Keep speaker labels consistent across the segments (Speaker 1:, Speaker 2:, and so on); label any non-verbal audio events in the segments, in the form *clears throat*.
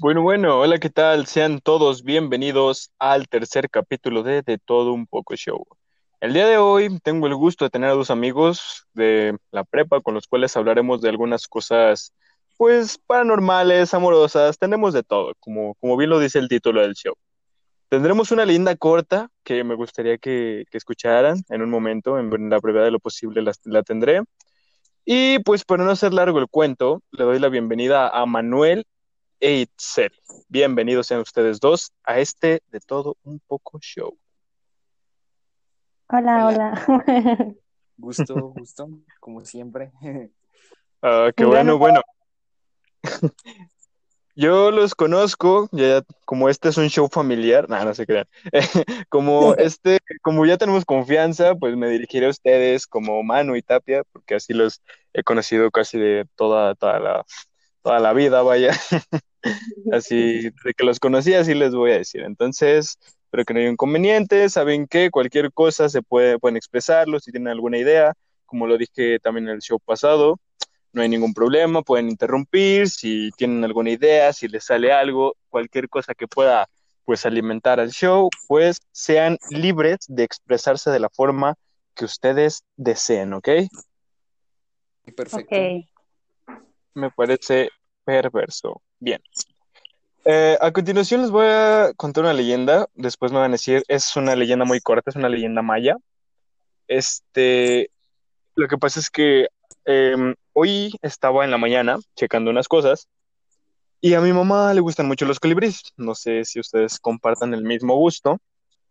Speaker 1: Bueno, bueno, hola, ¿qué tal? Sean todos bienvenidos al tercer capítulo de De Todo Un Poco Show. El día de hoy tengo el gusto de tener a dos amigos de la prepa con los cuales hablaremos de algunas cosas, pues, paranormales, amorosas, tenemos de todo, como, como bien lo dice el título del show. Tendremos una linda corta que me gustaría que, que escucharan en un momento, en la brevedad de lo posible la, la tendré. Y pues para no hacer largo el cuento, le doy la bienvenida a Manuel e Itzel. Bienvenidos sean ustedes dos a este de todo un poco show.
Speaker 2: Hola,
Speaker 3: Hola.
Speaker 2: hola. *laughs*
Speaker 3: Gusto, gusto, como siempre.
Speaker 1: Ah, qué
Speaker 2: Bueno,
Speaker 1: bueno, bueno. Yo los conozco, ya como este es un show familiar, nada, no se crean. *laughs* Como *laughs* este, como ya tenemos confianza, pues me dirigiré a ustedes como Manu y Tapia, porque así los he conocido casi de toda, toda la, toda la vida, vaya. *laughs* Así, de que los conocí, así les voy a decir. Entonces, espero que no haya inconveniente. Saben que cualquier cosa se puede, pueden expresarlo si tienen alguna idea. Como lo dije también en el show pasado, no hay ningún problema. Pueden interrumpir si tienen alguna idea, si les sale algo, cualquier cosa que pueda, pues, alimentar al show, pues sean libres de expresarse de la forma que ustedes deseen, ¿ok?
Speaker 3: Perfecto.
Speaker 2: Ok.
Speaker 1: Me parece perverso. Bien. Eh, a continuación les voy a contar una leyenda. Después me van a decir, es una leyenda muy corta, es una leyenda maya. Este, lo que pasa es que em, hoy estaba en la mañana checando unas cosas y a mi mamá le gustan mucho los colibríes. No sé si ustedes compartan el mismo gusto.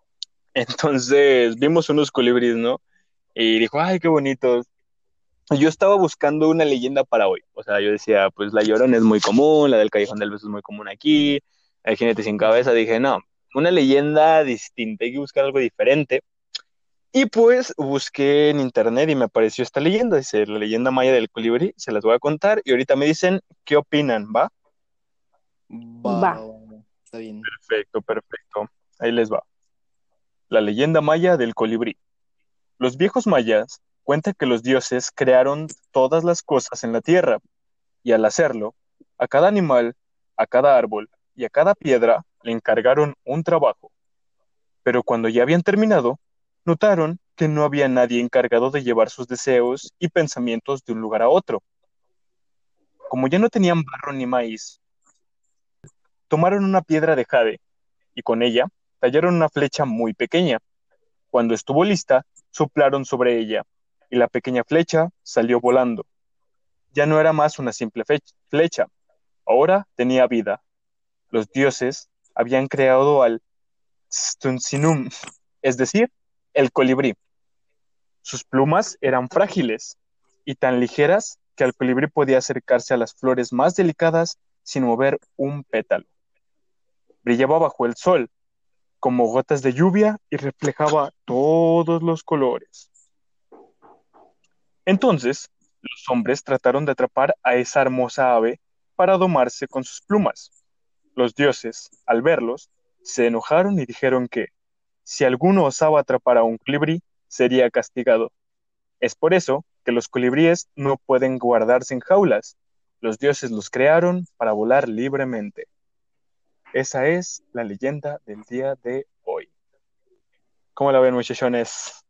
Speaker 1: *laughs* Entonces vimos unos colibríes, ¿no? Y dijo, ay, qué bonitos. Yo estaba buscando una leyenda para hoy. O sea, yo decía, pues la Llorona es muy común, la del Callejón del Beso es muy común aquí, el Jinete sin cabeza. Dije, no, una leyenda distinta, hay que buscar algo diferente. Y pues busqué en internet y me apareció esta leyenda, dice la leyenda maya del colibrí, se las voy a contar y ahorita me dicen qué opinan, ¿va?
Speaker 3: Va,
Speaker 2: Va.
Speaker 3: va, va, está bien.
Speaker 1: Perfecto, perfecto. Ahí les va. La leyenda maya del colibrí. Los viejos mayas cuentan que los dioses crearon todas las cosas en la tierra y al hacerlo, a cada animal, a cada árbol y a cada piedra le encargaron un trabajo. Pero cuando ya habían terminado, notaron que no había nadie encargado de llevar sus deseos y pensamientos de un lugar a otro. Como ya no tenían barro ni maíz, tomaron una piedra de jade y con ella tallaron una flecha muy pequeña. Cuando estuvo lista, soplaron sobre ella y la pequeña flecha salió volando. Ya no era más una simple flecha, ahora tenía vida. Los dioses habían creado al Stunsinum, es decir, el colibrí. Sus plumas eran frágiles y tan ligeras que el colibrí podía acercarse a las flores más delicadas sin mover un pétalo. Brillaba bajo el sol como gotas de lluvia y reflejaba todos los colores. Entonces, los hombres trataron de atrapar a esa hermosa ave para domarse con sus plumas. Los dioses, al verlos, se enojaron y dijeron que, si alguno osaba atrapar a un colibrí, sería castigado. Es por eso que los colibríes no pueden guardarse en jaulas. Los dioses los crearon para volar libremente. Esa es la leyenda del día de hoy. ¿Cómo la ven, muchachones?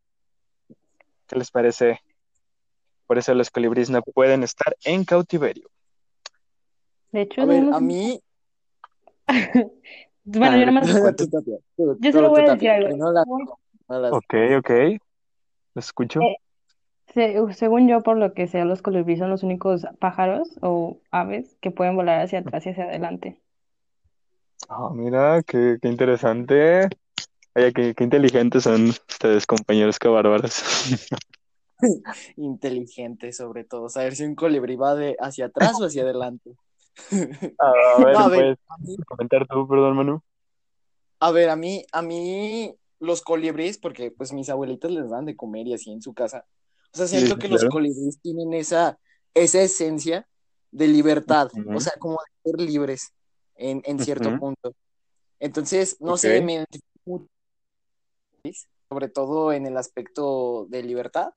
Speaker 1: ¿Qué les parece? Por eso los colibríes no pueden estar en cautiverio.
Speaker 2: De hecho,
Speaker 3: A ver, a mí. *laughs*
Speaker 2: Bueno, yo nomás. *laughs*
Speaker 3: Tú, Tapia, tú,
Speaker 2: Yo solo voy a decir algo.
Speaker 3: Primero la- no
Speaker 1: Ok, ok. ¿Los escucho?
Speaker 2: Eh, se- según yo, por lo que sea, los colibríes son los únicos pájaros o aves que pueden volar hacia atrás y hacia adelante.
Speaker 1: Ah, mira, qué, qué interesante. Oye, qué, qué inteligentes son ustedes, compañeros, qué bárbaros. *laughs* *laughs*
Speaker 3: Inteligente, sobre todo. Saber si un colibrí va de hacia atrás o hacia adelante. *laughs*
Speaker 1: A ver,
Speaker 3: a ver,
Speaker 1: ¿puedes comentar tú, perdón, Manu?
Speaker 3: A ver, a mí, a mí los colibríes, porque pues mis abuelitas les dan de comer y así en su casa. O sea, siento
Speaker 1: Sí,
Speaker 3: que los colibríes tienen esa, esa esencia de libertad, o sea, como de ser libres en, en cierto punto. Entonces, no sé,
Speaker 1: Ok.
Speaker 3: me identifico sobre todo en el aspecto de libertad.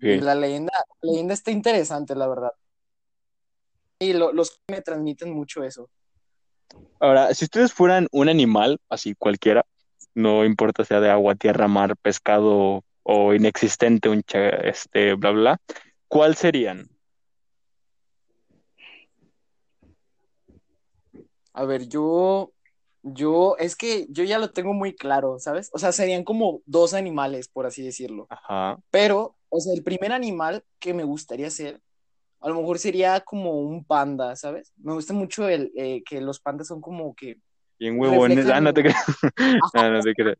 Speaker 3: Y la leyenda, la leyenda está interesante, la verdad. Y lo- los que me transmiten mucho eso.
Speaker 1: Ahora, si ustedes fueran un animal, así cualquiera, no importa sea de agua, tierra, mar, pescado o inexistente, un este, bla, bla, bla, ¿cuál serían?
Speaker 3: A ver, yo, yo, es que yo ya lo tengo muy claro, ¿sabes? O sea, serían como dos animales, por así decirlo.
Speaker 1: Ajá.
Speaker 3: Pero, o sea, el primer animal que me gustaría ser, a lo mejor sería como un panda, ¿sabes? Me gusta mucho el eh, que los pandas son como que
Speaker 1: Bien huevones.
Speaker 3: Reflejan-
Speaker 1: Ah, no te creas. *laughs* Ah, no te creas.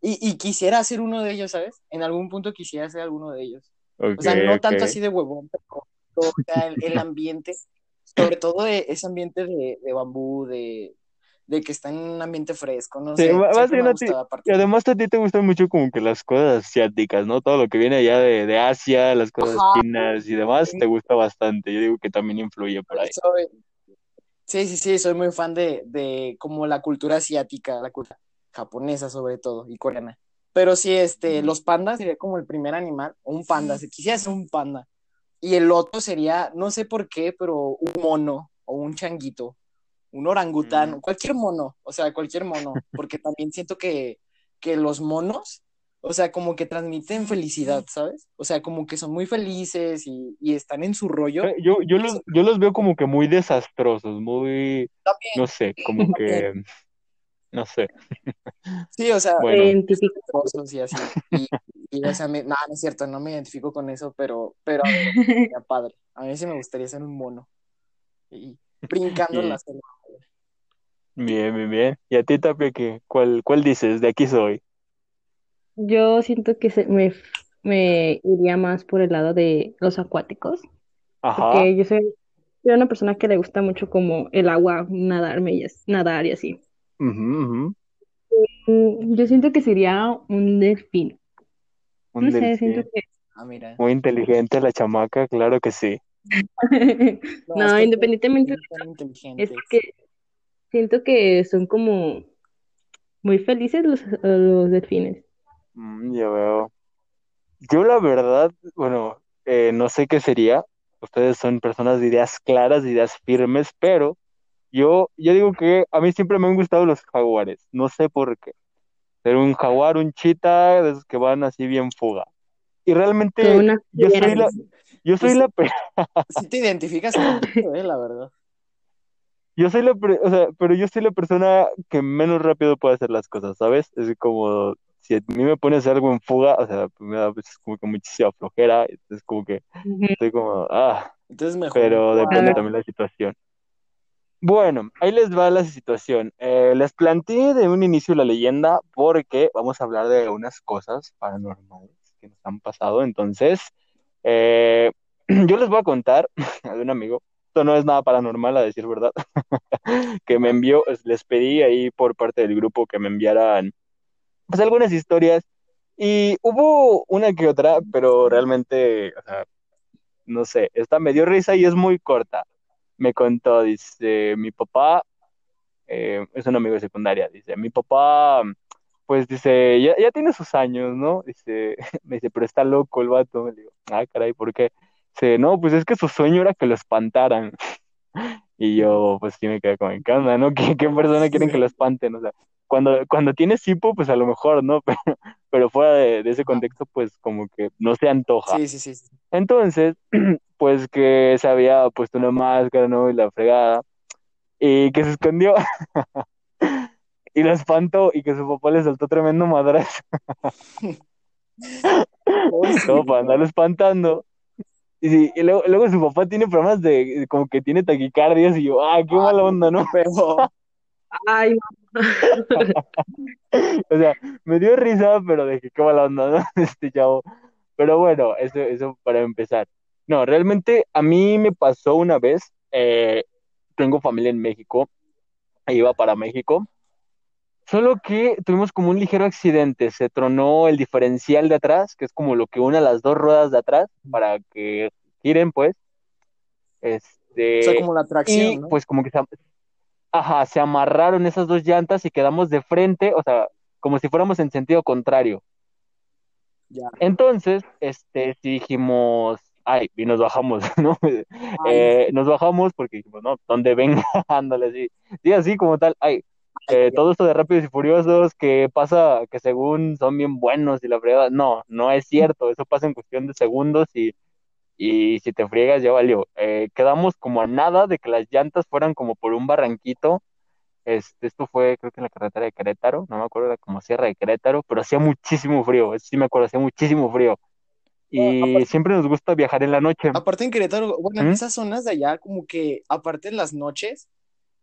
Speaker 3: y, y quisiera ser uno de ellos, ¿sabes? En algún punto quisiera ser alguno de ellos. O sea, no tanto así de huevón, pero o sea, el, el ambiente, sobre todo de ese ambiente de, de bambú, de, de que está en un ambiente fresco, no
Speaker 1: Sí,
Speaker 3: sé, me ha
Speaker 1: a ti- Y además a ti te gustan mucho como que las cosas asiáticas, ¿no? Todo lo que viene allá de, de Asia, las cosas
Speaker 3: Ajá.
Speaker 1: chinas y demás, te gusta bastante. Yo digo que también influye por ahí.
Speaker 3: Soy- sí, sí, sí, soy muy fan de, de como la cultura asiática, la cultura japonesa sobre todo, y coreana. Pero sí, este, los pandas sería como el primer animal, o un panda, si quisiera ser un panda. Y el otro sería, no sé por qué, pero un mono, o un changuito, un orangután,
Speaker 1: Mm.
Speaker 3: cualquier mono, o sea, cualquier mono, *laughs* porque también siento que, que los monos, o sea, como que transmiten felicidad, ¿sabes? O sea, como que son muy felices y, y están en su rollo.
Speaker 1: Eh, Yo, yo, los, yo los veo como que muy desastrosos, muy,
Speaker 3: También,
Speaker 1: no sé, como que, *laughs* no sé.
Speaker 3: sí, o sea,
Speaker 1: Bueno,
Speaker 3: y así. Y, y, o sea, me, no, no es cierto, no me identifico con eso, pero, pero a ver, *laughs* padre. A mí sí me gustaría ser un mono. Y brincando en la selva.
Speaker 1: Bien, bien, bien. ¿Y a ti, Tapia, qué? ¿Cuál, cuál dices? De aquí soy.
Speaker 2: Yo siento que se, me, me iría más por el lado de los acuáticos,
Speaker 1: Ajá.
Speaker 2: porque yo soy, soy una persona que le gusta mucho como el agua, nadarme y as- nadar y así.
Speaker 1: Ujú, ujú.
Speaker 2: Mm, Yo siento que sería un delfín.
Speaker 1: Un
Speaker 2: No sé,
Speaker 1: delfín.
Speaker 2: siento que...
Speaker 3: Ah, mira.
Speaker 1: Muy inteligente la chamaca, claro que sí. *laughs*
Speaker 2: No,
Speaker 3: es que
Speaker 2: independientemente,
Speaker 3: son
Speaker 2: es
Speaker 3: inteligentes.
Speaker 2: que siento que son como muy felices los, los delfines.
Speaker 1: Mm, ya veo. Yo la verdad, bueno, eh, no sé qué sería. Ustedes son personas de ideas claras, de ideas firmes, pero yo, yo digo que a mí siempre me han gustado los jaguares. No sé por qué. Ser un jaguar, un chita, de esos que van así bien fuga. Y realmente yo soy la, yo soy la,
Speaker 3: Sí *laughs* te identificas con eso, eh, la verdad.
Speaker 1: Yo soy la, pre- o sea, pero yo soy la persona que menos rápido puede hacer las cosas, ¿sabes? Es como si a mí me pones algo en fuga, o sea, me da pues, como que muchísima flojera, es como que estoy como, ah.
Speaker 3: Entonces mejor.
Speaker 1: pero depende también de la situación. Bueno, ahí les va la situación. Eh, les planteé de un inicio la leyenda porque vamos a hablar de unas cosas paranormales que nos han pasado. Entonces, eh, *clears throat* yo les voy a contar *clears throat* de un amigo. Esto no es nada paranormal, a decir verdad, *laughs* que me envió, les pedí ahí por parte del grupo que me enviaran pues algunas historias y hubo una que otra, pero realmente, no sé, esta me dio risa y es muy corta. Me contó, dice, mi papá, eh, es un amigo de secundaria, dice, mi papá, pues dice, ya, ya tiene sus años, ¿no? Dice, *laughs* me dice, pero está loco el vato. Le digo, ah, caray, ¿por qué? Dice, no, pues es que su sueño era que lo espantaran. Y yo, pues sí me quedé como en cama, ¿no? *laughs* ¿Qué, qué persona quieren que lo espanten? O sea, cuando, cuando tienes hipo, pues a lo mejor, ¿no? *laughs* Pero, pero fuera de, de ese contexto, pues como que no se antoja.
Speaker 3: Sí, sí, sí. sí.
Speaker 1: Entonces, *clears throat* pues que se había puesto una máscara, ¿no? Y la fregada. Y que se escondió. *laughs* y lo espantó y que su papá le soltó tremendo madrazo. Todo para andarlo espantando. Y, sí, y luego, luego su papá tiene problemas de, como que tiene taquicardias y yo, ah, qué mala onda, ¿no?
Speaker 3: Pero,
Speaker 2: Ay, *laughs*
Speaker 1: O sea, me dio risa, pero dije, qué mala onda, ¿no? *laughs* Este chavo. Pero bueno, eso, eso para empezar. No, realmente a mí me pasó una vez, eh, tengo familia en México, e iba para México, solo que tuvimos como un ligero accidente, se tronó el diferencial de atrás, que es como lo que une las dos ruedas de atrás para que giren, pues. Este,
Speaker 3: o sea, como la
Speaker 1: y
Speaker 3: atracción, ¿no?
Speaker 1: pues como que se, ajá, se amarraron esas dos llantas y quedamos de frente, o sea, como si fuéramos en sentido contrario.
Speaker 3: Ya.
Speaker 1: Entonces, este, sí dijimos, ay, y nos bajamos, *laughs* ¿no? Eh, nos bajamos porque dijimos, no, ¿dónde venga? *laughs* Ándale, así. Sí, así como tal, ay, eh, todo esto de Rápidos y Furiosos que pasa, que según son bien buenos y la fregada, no, no es cierto, eso pasa en cuestión de segundos y, y si te friegas ya valió. Eh, quedamos como a nada de que las llantas fueran como por un barranquito. Este, esto fue, creo que en la carretera de Querétaro, no me acuerdo, era como Sierra de Querétaro, pero hacía muchísimo frío, eso sí me acuerdo, hacía muchísimo frío. Y siempre nos gusta viajar en la noche.
Speaker 3: Aparte en Querétaro, bueno, en
Speaker 1: ¿Mm?
Speaker 3: esas zonas de allá, como que, aparte en las noches,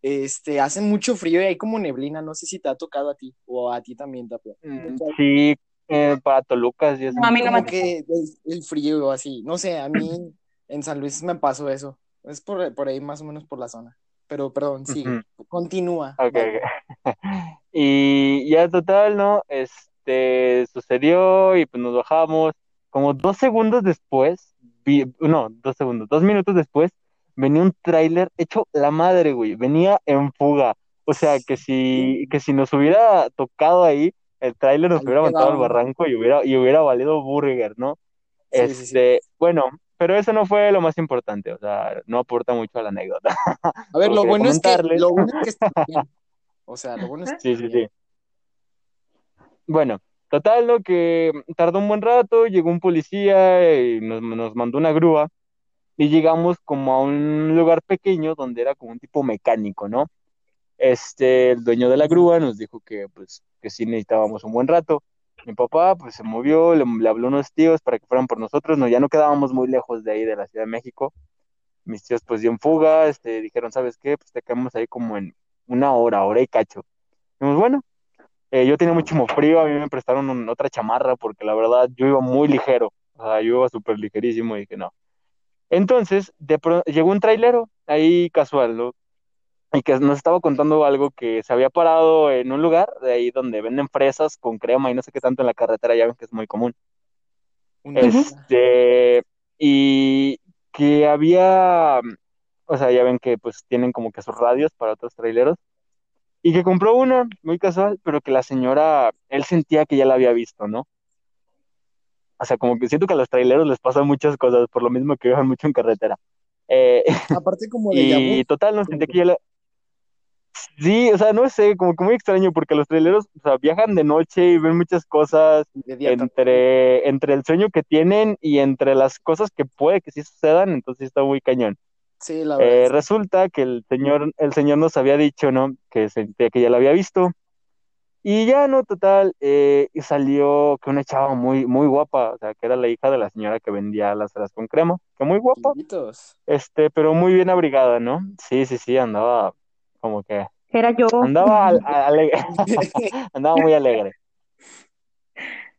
Speaker 3: este, hacen mucho frío y hay como neblina, no sé si te ha tocado a ti o a ti también, Tapia.
Speaker 1: Mm, Sí, eh, para Toluca sí es
Speaker 2: No, a mí no me
Speaker 3: que el, frío o así, no sé, a mí en San Luis me pasó eso, es por, por ahí más o menos por la zona, pero perdón, sigue, continúa.
Speaker 1: Ok,
Speaker 3: Vale.
Speaker 1: ok. *laughs* Y ya total, ¿no? Este sucedió y pues nos bajamos. Como dos segundos después, vi- no, dos segundos, dos minutos después, venía un tráiler hecho la madre, güey. Venía en fuga. O sea, que si, que si nos hubiera tocado ahí, el tráiler nos hubiera aventado al barranco y hubiera, y hubiera valido burger, ¿no?
Speaker 3: Sí, sí, sí.
Speaker 1: Este, bueno, pero eso no fue lo más importante, o sea, no aporta mucho a la anécdota.
Speaker 3: A ver, *laughs* lo bueno es que, lo bueno es *laughs* que está bien. O sea, lo bueno es que
Speaker 1: Sí, sí,
Speaker 3: bien.
Speaker 1: sí. Bueno, total, ¿no? Que tardó un buen rato, llegó un policía y nos, nos mandó una grúa y llegamos como a un lugar pequeño donde era como un tipo mecánico, ¿no? Este, el dueño de la grúa nos dijo que, pues, que sí necesitábamos un buen rato. Mi papá, pues, se movió, le, le habló a unos tíos para que fueran por nosotros, no, ya no quedábamos muy lejos de ahí, de la Ciudad de México. Mis tíos, pues, dio en fuga, este, dijeron, ¿sabes qué? Pues, te quedamos ahí como en una hora, hora y cacho. Dijimos, bueno, eh, yo tenía muchísimo frío, a mí me prestaron otra chamarra porque la verdad yo iba muy ligero, o sea, yo iba súper ligerísimo y dije no. Entonces, de llegó un trailero ahí casual, ¿no? Y que nos estaba contando algo que se había parado en un lugar de ahí donde venden fresas con crema y no sé qué tanto en la carretera, ya ven que es muy común. Este, y que había, o sea, ya ven que pues tienen como que sus radios para otros traileros. Y que compró una, muy casual, pero que la señora, él sentía que ya la había visto, ¿no? O sea, como que siento que a los traileros les pasan muchas cosas, por lo mismo que viajan mucho en carretera. Eh, *laughs*
Speaker 3: Aparte como de
Speaker 1: y total, no sentía que ya la... Sí, o sea, no sé, como que muy extraño, porque los traileros, o sea, viajan de noche y ven muchas cosas entre, entre el sueño que tienen y entre las cosas que puede que sí sucedan, entonces está muy cañón.
Speaker 3: Sí, la
Speaker 1: Eh,
Speaker 3: verdad.
Speaker 1: resulta que el señor, el señor nos había dicho, ¿no? Que sentía que ya la había visto. Y ya, no, total, eh, salió que una chava muy, muy guapa, o sea, que era la hija de la señora que vendía las fresas con crema, que muy guapa,
Speaker 3: Chiquitos.
Speaker 1: este, pero muy bien abrigada, ¿no? Sí, sí, sí, andaba como que,
Speaker 2: Era yo.
Speaker 1: andaba al- *laughs* alegre, *laughs* andaba muy alegre.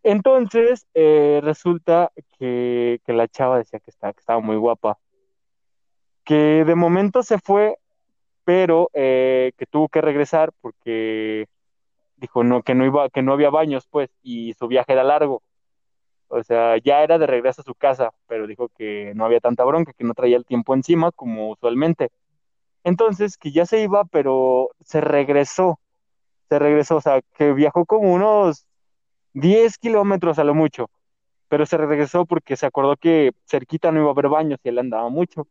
Speaker 1: Entonces, eh, resulta que, que la chava decía que estaba, que estaba muy guapa, que de momento se fue, pero eh, que tuvo que regresar porque dijo no, que no iba, que no había baños, pues, y su viaje era largo. O sea, ya era de regreso a su casa, pero dijo que no había tanta bronca, que no traía el tiempo encima como usualmente. Entonces, que ya se iba, pero se regresó, se regresó, o sea, que viajó como unos 10 kilómetros a lo mucho, pero se regresó porque se acordó que cerquita no iba a haber baños y él andaba mucho.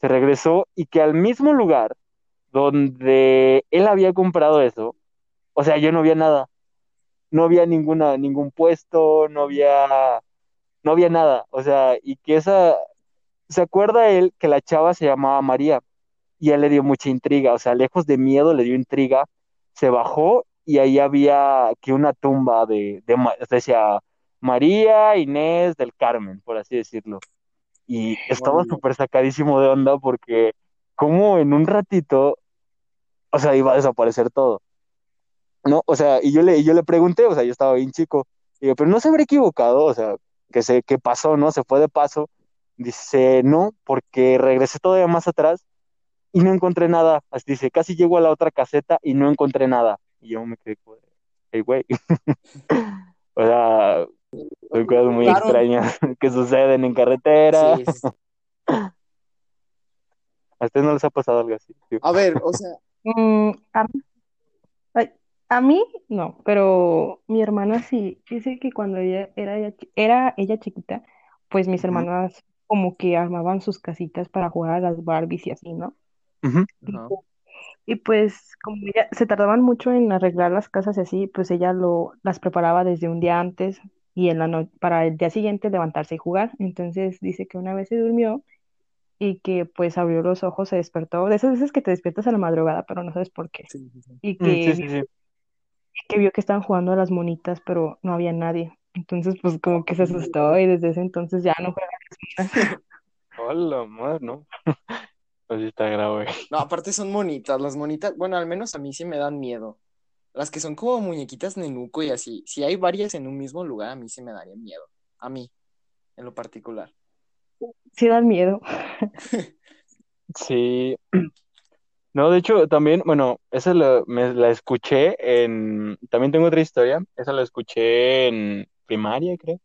Speaker 1: Se regresó y que al mismo lugar donde él había comprado eso, o sea, yo no había nada, no había ninguna, ningún puesto, no había, no había nada, o sea, y que esa, se acuerda él que la chava se llamaba María y él le dio mucha intriga, o sea, lejos de miedo le dio intriga, se bajó y ahí había que una tumba de, de decía María Inés del Carmen, por así decirlo. Y estaba súper sacadísimo de onda porque como en un ratito, o sea, iba a desaparecer todo. ¿No? O sea, y yo le, y yo le pregunté, o sea, yo estaba bien chico, digo, pero no se habrá equivocado, o sea, que se, que pasó, ¿no? Se fue de paso. Dice, no, porque regresé todavía más atrás y no encontré nada. Así dice, casi llego a la otra caseta y no encontré nada. Y yo me quedé, hey, güey. *laughs* o sea, son cosas muy
Speaker 3: Claro.
Speaker 1: extrañas *laughs* que suceden en carretera.
Speaker 3: Sí, sí, sí. *laughs*
Speaker 1: ¿A ustedes no les ha pasado algo así? Sí.
Speaker 3: A ver, o sea,
Speaker 2: Mm, a mí, ay, a mí no, pero mi hermana sí. Dice que cuando ella era, ella era ella chiquita, pues mis hermanas como que armaban sus casitas para jugar a las Barbies y así, ¿no?
Speaker 3: Ajá.
Speaker 2: Y pues como ella, se tardaban mucho en arreglar las casas y así, pues ella lo, las preparaba desde un día antes y en la no- para el día siguiente levantarse y jugar. Entonces dice que una vez se durmió y que pues abrió los ojos, se despertó, de esas veces que te despiertas a la madrugada, pero no sabes por qué.
Speaker 3: Sí, sí, sí.
Speaker 2: Y
Speaker 1: Mm,
Speaker 2: que,
Speaker 1: sí, sí,
Speaker 2: vio-
Speaker 1: sí.
Speaker 2: Que vio que estaban jugando a las monitas, pero no había nadie. Entonces pues como que se asustó y desde ese entonces ya no *laughs* juega a las monas.
Speaker 1: Hola, madre, ¿no? *laughs* Así está grave.
Speaker 3: No, aparte son monitas, las monitas, bueno, al menos a mí sí me dan miedo. Las que son como muñequitas nenuco y así. Si hay varias en un mismo lugar, a mí sí me daría miedo. A mí, en lo particular.
Speaker 2: Sí dan miedo. *laughs*
Speaker 1: Sí. No, de hecho, también, bueno, esa la, me, la escuché en... También tengo otra historia. Esa la escuché en primaria, creo.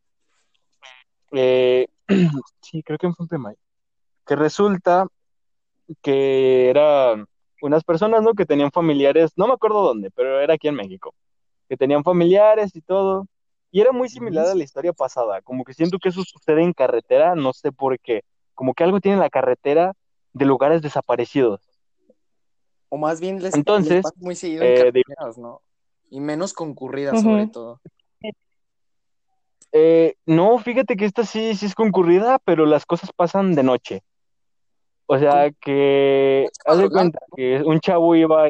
Speaker 1: Eh, *clears throat* sí, creo que fue en primaria. Que resulta que eran unas personas, ¿no? Que tenían familiares, no me acuerdo dónde, pero era aquí en México. Que tenían familiares y todo. Y era muy similar a la historia pasada. Como que siento que eso sucede en carretera, no sé por qué. Como que algo tiene la carretera de lugares desaparecidos.
Speaker 3: O más bien les, les
Speaker 1: Entonces,
Speaker 3: pasa muy seguido
Speaker 1: eh,
Speaker 3: carreteras, ¿no? Y menos concurridas,
Speaker 2: Ujú.
Speaker 3: sobre todo.
Speaker 1: Eh, no, fíjate que esta sí, sí es concurrida, pero las cosas pasan de noche. O sea que,
Speaker 3: Noche
Speaker 1: haz de cuenta que un chavo iba, a-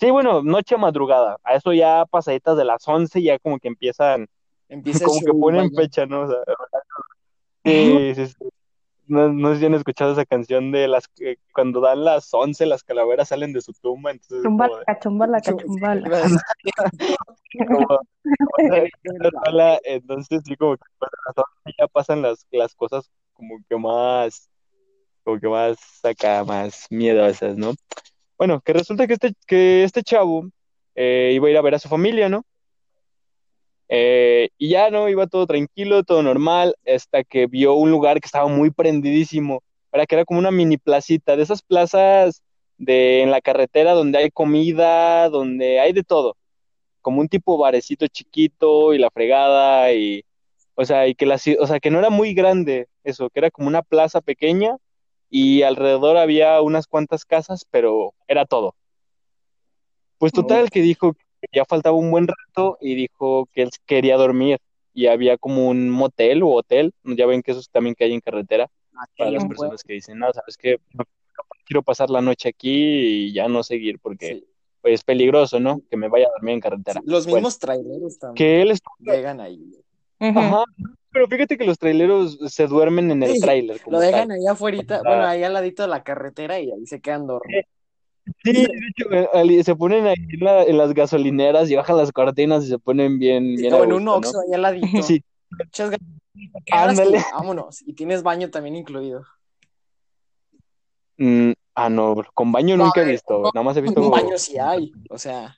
Speaker 1: sí, bueno, noche madrugada, a eso ya pasaditas de las 11 ya como que empiezan,
Speaker 3: Empieza *laughs*
Speaker 1: como que ponen
Speaker 3: vaya.
Speaker 1: fecha, ¿no? O sea, *laughs* sí, sí, sí. No, no sé si han escuchado esa canción de las que cuando dan las 11 las calaveras salen de su tumba, entonces es como de,
Speaker 2: Chumbalaca, chumbalaca,
Speaker 3: Iba a
Speaker 2: chumbala.
Speaker 3: decir,
Speaker 1: como, o sea, esa rola, entonces sí como que las 11 ya pasan las, las cosas como que más, como que más acá, más miedosas, ¿no? Bueno, que resulta que este, que este chavo eh, iba a ir a ver a su familia, ¿no? Eh, y ya no, iba todo tranquilo, todo normal, hasta que vio un lugar que estaba muy prendidísimo, para que era como una mini placita, de esas plazas de en la carretera donde hay comida, donde hay de todo, como un tipo barecito chiquito y la fregada y, o sea, y que la, o sea, que no era muy grande eso, que era como una plaza pequeña y alrededor había unas cuantas casas, pero era todo. Pues total que dijo ya faltaba un buen rato y dijo que él quería dormir y había como un motel o hotel, ya ven que esos también que hay en carretera, para las personas que dicen, no, sabes que quiero pasar la noche aquí y ya no seguir porque
Speaker 3: Sí.
Speaker 1: pues, es peligroso, ¿no? Que me vaya a dormir en carretera.
Speaker 3: Los
Speaker 1: Bueno,
Speaker 3: mismos traileros también
Speaker 1: que él estuvo,
Speaker 3: llegan ahí.
Speaker 1: Ajá, pero fíjate que los traileros se duermen en el
Speaker 3: Sí,
Speaker 1: como
Speaker 3: Lo dejan
Speaker 1: tal.
Speaker 3: ahí afuera, bueno, ahí al ladito de la carretera y ahí se quedan dormidos.
Speaker 1: Sí, de hecho, eh, se ponen ahí en, la- en las gasolineras y bajan las cortinas y se ponen bien, bien a
Speaker 3: O en un
Speaker 1: gusto, ¿no?
Speaker 3: Oxxo ahí al ladito.
Speaker 1: Sí,
Speaker 3: y
Speaker 1: ándale.
Speaker 3: vámonos. Y tienes baño también incluido.
Speaker 1: Mm, ah, no, con baño
Speaker 3: No,
Speaker 1: nunca he
Speaker 3: ver,
Speaker 1: visto,
Speaker 3: no,
Speaker 1: nada más he
Speaker 3: un
Speaker 1: visto...
Speaker 3: baño sí hay. O sea,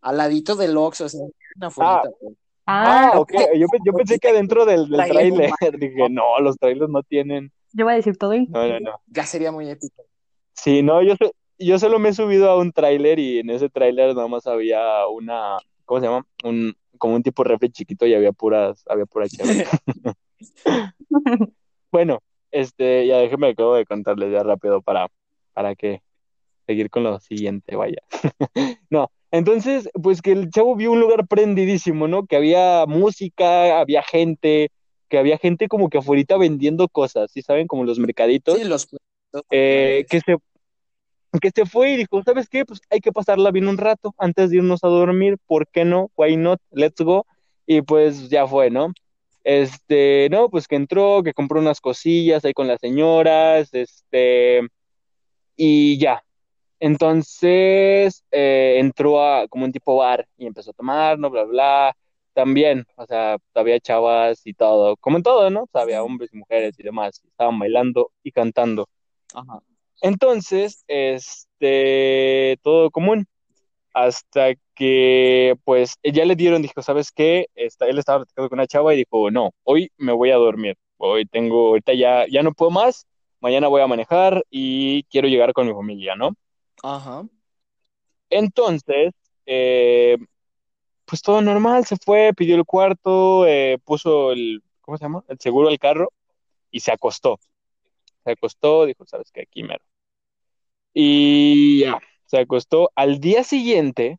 Speaker 3: al ladito del Oxxo, o sea, una
Speaker 1: Ah,
Speaker 3: afuerita, pues.
Speaker 2: Ah,
Speaker 1: ah, ok, yo, pe- yo pensé que adentro del, del
Speaker 3: Trailer, *laughs*
Speaker 1: dije, no, los trailers no tienen,
Speaker 2: yo iba a decir todo
Speaker 1: no, no,
Speaker 2: incluido.
Speaker 1: no.
Speaker 3: Ya sería muy épico.
Speaker 1: Sí, no, yo, yo solo me he subido a un tráiler y en ese tráiler nada más había una, ¿cómo se llama? Un, como un tipo refri chiquito y había puras, había pura chévere. *laughs* *laughs* Bueno, este, ya déjeme acabo de contarles ya rápido para, para que seguir con lo siguiente, vaya. *laughs* No, entonces, pues que el chavo vio un lugar prendidísimo, ¿no? Que había música, había gente, que había gente como que afuera vendiendo cosas, ¿sí saben? Como los mercaditos,
Speaker 3: Sí, los
Speaker 1: eh, que se, que se fue y dijo, ¿sabes qué? Pues hay que pasarla bien un rato antes de irnos a dormir, ¿por qué no? Why not? Let's go. Y pues ya fue, ¿no? Este, no, pues que entró, que compró unas cosillas ahí con las señoras, este, y ya. Entonces eh, entró a como un tipo bar y empezó a tomar, no, bla, bla. También, o sea, había chavas y todo, como en todo, ¿no? O sea, había hombres y mujeres y demás, estaban bailando y cantando.
Speaker 3: Ajá.
Speaker 1: Entonces, este, todo común, hasta que, pues, ya le dieron, dijo, ¿sabes qué? Está, él estaba platicando con una chava y dijo, no, hoy me voy a dormir, hoy tengo, ahorita ya, ya no puedo más, mañana voy a manejar y quiero llegar con mi familia, ¿no?
Speaker 3: Ajá.
Speaker 1: Entonces, eh, pues todo normal, se fue, pidió el cuarto, eh, puso el, ¿cómo se llama? El seguro del carro y se acostó. Se acostó, dijo, ¿sabes qué? Aquí mero. Y ya, se acostó. Al día siguiente,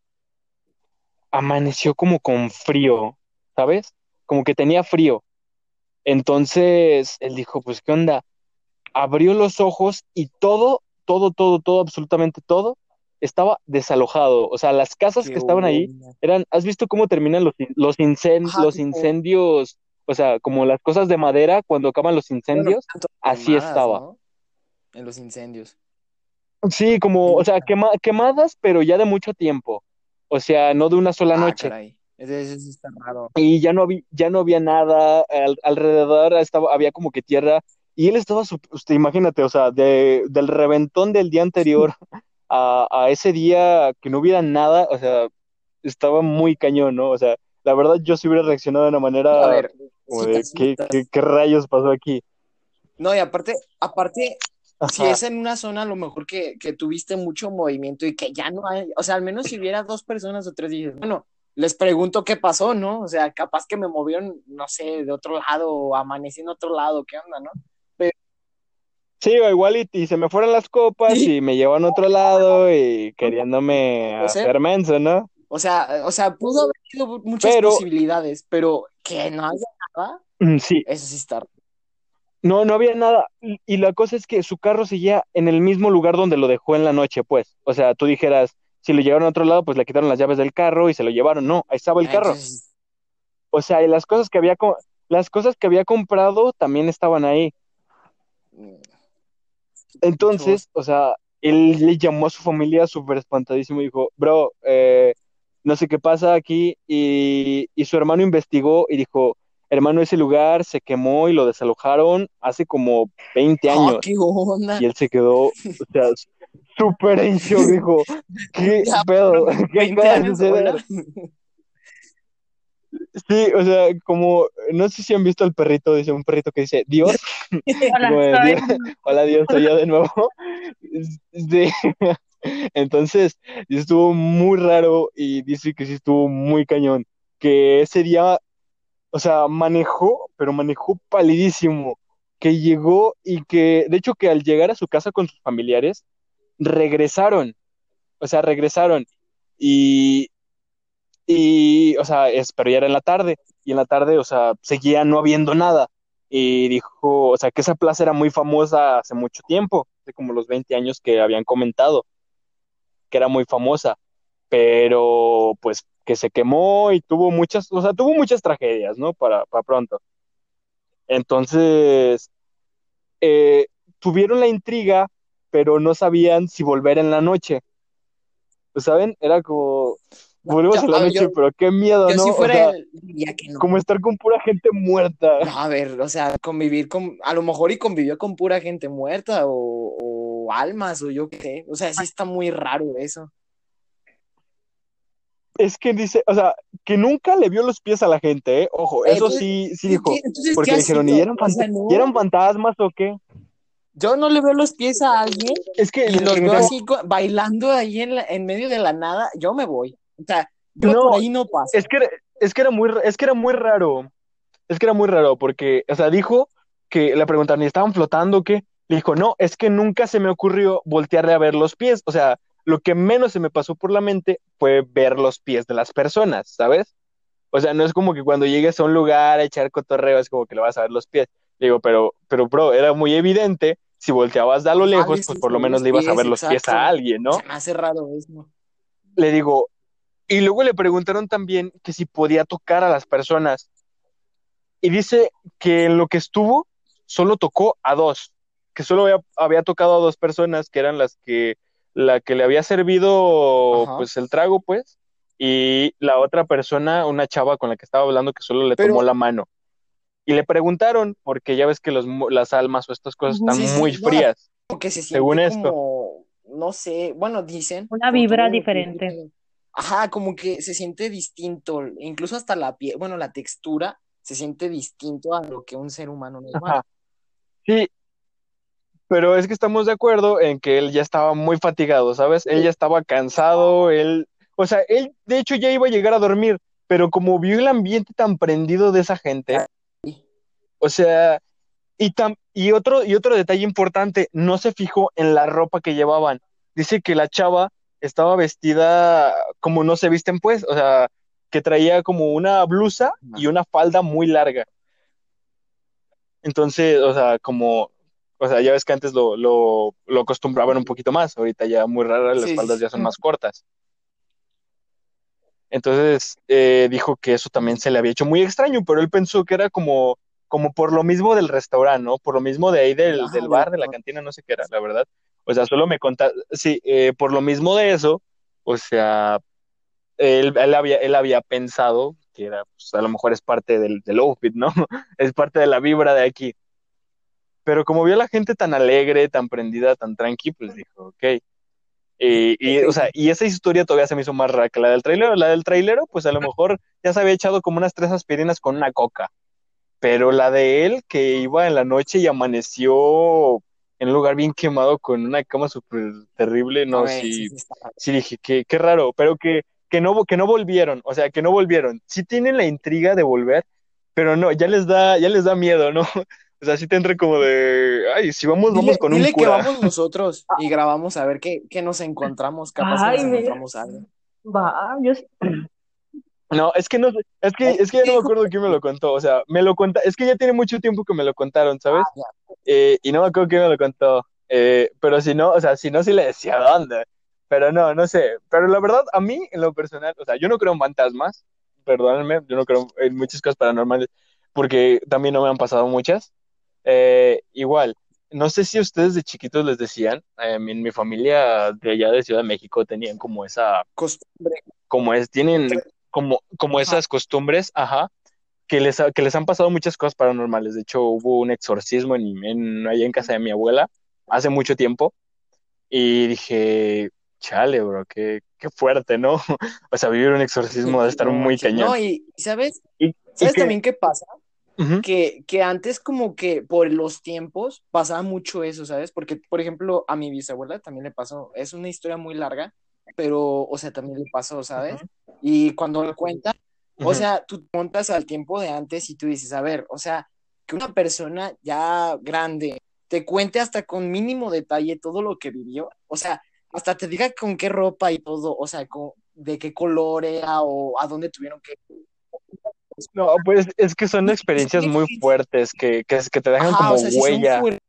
Speaker 1: amaneció como con frío, ¿sabes? Como que tenía frío. Entonces, él dijo, pues, ¿qué onda? Abrió los ojos y todo, todo, todo, todo, absolutamente todo, estaba desalojado. O sea, las casas
Speaker 3: Qué
Speaker 1: que estaban ahí eran, ¿has visto cómo terminan los, los,
Speaker 3: Ajá,
Speaker 1: los incendios? O sea, como las cosas de madera cuando acaban los incendios, así
Speaker 3: quemadas,
Speaker 1: estaba.
Speaker 3: ¿no? En los incendios.
Speaker 1: Sí, como, o sea, quema- quemadas, pero ya de mucho tiempo. O sea, no de una sola
Speaker 3: Ah,
Speaker 1: noche.
Speaker 3: caray. Está raro.
Speaker 1: Y ya no había, ya no había nada, al- alrededor estaba, había como que tierra, y él estaba, usted imagínate, o sea, de, del reventón del día anterior *laughs* a, a ese día que no hubiera nada, o sea, estaba muy cañón, ¿no? O sea, la verdad yo sí hubiera reaccionado de una
Speaker 3: A
Speaker 1: manera
Speaker 3: ver,
Speaker 1: como
Speaker 3: sí,
Speaker 1: de,
Speaker 3: sí,
Speaker 1: ¿qué, qué, qué rayos pasó aquí?
Speaker 3: No, y aparte, aparte, si es en una zona a lo mejor que, que tuviste mucho movimiento y que ya no hay, o sea, al menos si hubiera dos personas o tres, dices, bueno, les pregunto qué pasó, ¿no? O sea, capaz que me movieron, no sé, de otro lado o amanecí en otro lado, ¿qué onda, no?
Speaker 1: Sí, o igual y, y se me fueron las copas
Speaker 3: Sí.
Speaker 1: y me llevan a otro lado y queriéndome
Speaker 3: O sea,
Speaker 1: hacer menso, ¿no?
Speaker 3: O sea, o sea, pudo haber sido muchas
Speaker 1: Pero,
Speaker 3: posibilidades, pero que no haya nada,
Speaker 1: mm, sí,
Speaker 3: eso sí está.
Speaker 1: No, no había nada. Y la cosa es que su carro seguía en el mismo lugar donde lo dejó en la noche, pues. O sea, tú dijeras, si lo llevaron a otro lado, pues le quitaron las llaves del carro y se lo llevaron. No, ahí estaba el
Speaker 3: Ah,
Speaker 1: carro.
Speaker 3: entonces,
Speaker 1: O sea, y las cosas que había, las cosas que había comprado también estaban ahí. Entonces, o sea, él le llamó a su familia súper espantadísimo y dijo, bro, eh, no sé qué pasa aquí. Y, y su hermano investigó y dijo, hermano, ese lugar se quemó y lo desalojaron hace como 20
Speaker 3: ah,
Speaker 1: años.
Speaker 3: qué onda.
Speaker 1: Y él se quedó, o sea, súper en shock, dijo, *laughs* ¿qué
Speaker 3: Ya,
Speaker 1: pedo? *laughs* ¿Qué
Speaker 3: 20
Speaker 1: acaba de
Speaker 3: años.
Speaker 1: Sí, o sea, como, no sé si han visto al perrito, dice un perrito que dice, Dios, *laughs*
Speaker 2: Hola,
Speaker 1: "Dios, hola Dios, soy yo de nuevo. Sí. Entonces, estuvo muy raro y dice que sí estuvo muy cañón, que ese día, o sea, manejó, pero manejó palidísimo, que llegó y que, de hecho, que al llegar a su casa con sus familiares, regresaron, o sea, regresaron y, y, o sea, pero ya era en la tarde, y en la tarde, o sea, seguía no habiendo nada. Y dijo, o sea, que esa plaza era muy famosa hace mucho tiempo, hace como los 20 años que habían comentado, que era muy famosa, pero pues que se quemó y tuvo muchas, o sea, tuvo muchas tragedias, ¿no? Para, para pronto. Entonces, eh, tuvieron la intriga, pero no sabían si volver en la noche. Pues, ¿saben? Era como, volvemos
Speaker 3: Yo-
Speaker 1: en la
Speaker 3: a ver,
Speaker 1: noche,
Speaker 3: yo-
Speaker 1: pero qué miedo,
Speaker 3: Yo
Speaker 1: ¿no?
Speaker 3: si
Speaker 1: O
Speaker 3: fuera
Speaker 1: sea,
Speaker 3: él, diría que no.
Speaker 1: como estar con pura gente muerta.
Speaker 3: No, a ver, o sea, convivir con, a lo mejor y convivió con pura gente muerta o, o almas o yo qué sé. O sea, sí está muy raro eso.
Speaker 1: Es que dice, o sea, que nunca le vio los pies a la gente, ¿eh? Ojo, eso sí, sí
Speaker 3: ¿y
Speaker 1: dijo.
Speaker 3: entonces,
Speaker 1: Porque
Speaker 3: ¿qué
Speaker 1: le dijeron, ¿y eran,
Speaker 3: O sea,
Speaker 1: fant-
Speaker 3: no.
Speaker 1: ¿y eran fantasmas o qué?
Speaker 3: Yo no le veo los pies a alguien
Speaker 1: Es que
Speaker 3: y los veo así bailando ahí en, la- en medio de la nada, yo me voy. O sea, yo
Speaker 1: No,
Speaker 3: por ahí no paso.
Speaker 1: Es que, era- es que era muy, es que era muy raro. Es que era muy raro porque, o sea, dijo que le preguntaron, ¿y estaban flotando o qué? Le dijo, no, es que nunca se me ocurrió voltearle a ver los pies. O sea, lo que menos se me pasó por la mente fue ver los pies de las personas, ¿sabes? O sea, no es como que cuando llegues a un lugar a echar cotorreo es como que le vas a ver los pies. Le digo, pero, pero, bro, era muy evidente. Si volteabas de a lo lejos, pues por lo menos le ibas a
Speaker 3: pies,
Speaker 1: ver los pies a alguien, ¿no?
Speaker 3: Se me hace raro eso.
Speaker 1: le digo, y luego le preguntaron también que si podía tocar a las personas. Y dice que en lo que estuvo, solo tocó a dos, que solo había, había tocado a dos personas, que eran las que, la que le había servido
Speaker 3: Ajá.
Speaker 1: pues el trago, pues, y la otra persona, una chava con la que estaba hablando, que solo le
Speaker 3: Pero-
Speaker 1: tomó la mano. Y le preguntaron, porque ya ves que los, las almas o estas cosas están
Speaker 3: Sí, sí,
Speaker 1: muy frías.
Speaker 3: Como que se siente
Speaker 1: Según esto.
Speaker 3: como, no sé, bueno, dicen.
Speaker 2: Una vibra diferente.
Speaker 3: Ajá, como que se siente distinto, incluso hasta la piel, bueno, la textura se siente distinto a lo que un ser humano normal.
Speaker 1: Ajá. Sí, pero es que estamos de acuerdo en que él ya estaba muy fatigado, ¿sabes? Él ya estaba cansado, él, o sea, él de hecho ya iba a llegar a dormir, pero como vio el ambiente tan prendido de esa gente, o sea, y, tam- y otro, y otro detalle importante, no se fijó en la ropa que llevaban. Dice que la chava estaba vestida como no se visten pues, o sea, que traía como una blusa y una falda muy larga. Entonces, o sea, como, o sea, ya ves que antes lo, lo, lo acostumbraban un poquito más, ahorita ya muy rara, las
Speaker 3: Sí,
Speaker 1: faldas
Speaker 3: sí,
Speaker 1: ya son más cortas. Entonces, eh, dijo que eso también se le había hecho muy extraño, pero él pensó que era como, como por lo mismo del restaurante, ¿no? Por lo mismo de ahí del, del bar, de la cantina, no sé qué era, la verdad. O sea, solo me contaba, sí, eh, por lo mismo de eso, o sea, él, él había, él había pensado que era, pues, a lo mejor es parte del, del outfit, ¿no? *laughs* Es parte de la vibra de aquí. Pero como vio a la gente tan alegre, tan prendida, tan tranqui, pues dijo, ok. Y, y, o sea, y esa historia todavía se me hizo más rara que la del trailero. La del trailero, pues a lo mejor ya se había echado como unas tres aspirinas con una coca. Pero la de él, que iba en la noche y amaneció en un lugar bien quemado con una cama súper terrible, no,
Speaker 3: ver, sí,
Speaker 1: sí,
Speaker 3: sí
Speaker 1: sí dije, qué, qué raro, pero que, que, no, que no volvieron, o sea, que no volvieron. Sí tienen la intriga de volver, pero no, ya les da, ya les da miedo, ¿no? O sea, sí te entra como de, ay, si vamos,
Speaker 3: Dile,
Speaker 1: vamos con un
Speaker 3: dile que
Speaker 1: cura.
Speaker 3: vamos nosotros *laughs* y grabamos a ver qué, qué nos encontramos. Capaz que
Speaker 2: Ay,
Speaker 3: nos
Speaker 2: mira.
Speaker 3: encontramos algo.
Speaker 2: Va, yo sí-
Speaker 1: No, es que no sé, es que, es que ya no me acuerdo quién me lo contó, o sea, me lo conta, es que ya tiene mucho tiempo que me lo contaron, ¿sabes?
Speaker 3: Ah.
Speaker 1: Eh, y no me acuerdo quién me lo contó, eh, pero si no, o sea, si no, sí le decía dónde, pero no, no sé, pero la verdad, a mí, en lo personal, o sea, yo no creo en fantasmas, perdónenme, yo no creo en muchas cosas paranormales, porque también no me han pasado muchas, Eh, igual, no sé si ustedes de chiquitos les decían, eh, en mi familia de allá de Ciudad de México tenían como esa
Speaker 3: Costumbre.
Speaker 1: como es, tienen como, como
Speaker 3: Ajá.
Speaker 1: esas costumbres, ajá, que les, ha- que les han pasado muchas cosas paranormales. De hecho, hubo un exorcismo en, en, allá en casa de mi abuela hace mucho tiempo y dije, chale, bro, qué, qué fuerte, ¿no? *laughs* O sea, vivir un exorcismo debe estar muy cañón.
Speaker 3: No, y y ¿sabes?
Speaker 1: Y, y
Speaker 3: ¿Sabes
Speaker 1: que,
Speaker 3: también qué pasa? Que, que antes como que por los tiempos pasaba mucho eso, ¿sabes? Porque, por ejemplo, a mi bisabuela también le pasó, es una historia muy larga, pero, o sea, también le pasó, ¿sabes? Y cuando lo cuenta, o
Speaker 1: ujú.
Speaker 3: sea, tú te montas al tiempo de antes y tú dices, a ver, o sea, que una persona ya grande te cuente hasta con mínimo detalle todo lo que vivió, o sea, hasta te diga con qué ropa y todo, o sea, con- de qué color era o a dónde tuvieron que...
Speaker 1: No, pues es que son experiencias muy fuertes que, que, que te dejan
Speaker 3: Ajá,
Speaker 1: como
Speaker 3: o sea,
Speaker 1: huella.
Speaker 3: eh,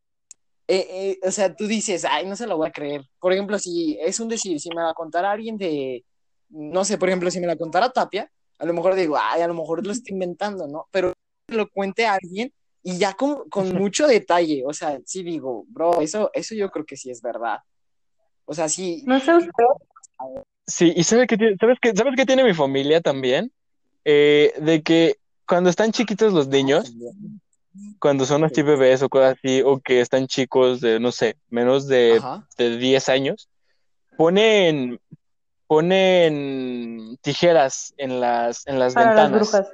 Speaker 3: eh, o sea, tú dices, ay, no se lo voy a creer. Por ejemplo, si es un decir, si me la contara alguien de, no sé, por ejemplo, si me la contara Tapia, a lo mejor digo, ay, a lo mejor lo estoy inventando, ¿no? Pero que lo cuente a alguien y ya con, con mucho detalle, o sea, sí digo, bro, eso, eso yo creo que sí es verdad. O sea, sí,
Speaker 2: no sé usted.
Speaker 1: Sí, y ¿sabes qué tiene, sabes qué, sabes qué tiene mi familia también? Eh, de que cuando están chiquitos los niños, cuando son así bebés o cosas así, o que están chicos de, no sé, menos de,
Speaker 3: Ajá.
Speaker 1: de 10 años, ponen, ponen tijeras en las, en las
Speaker 2: Para las
Speaker 1: ventanas.
Speaker 2: brujas.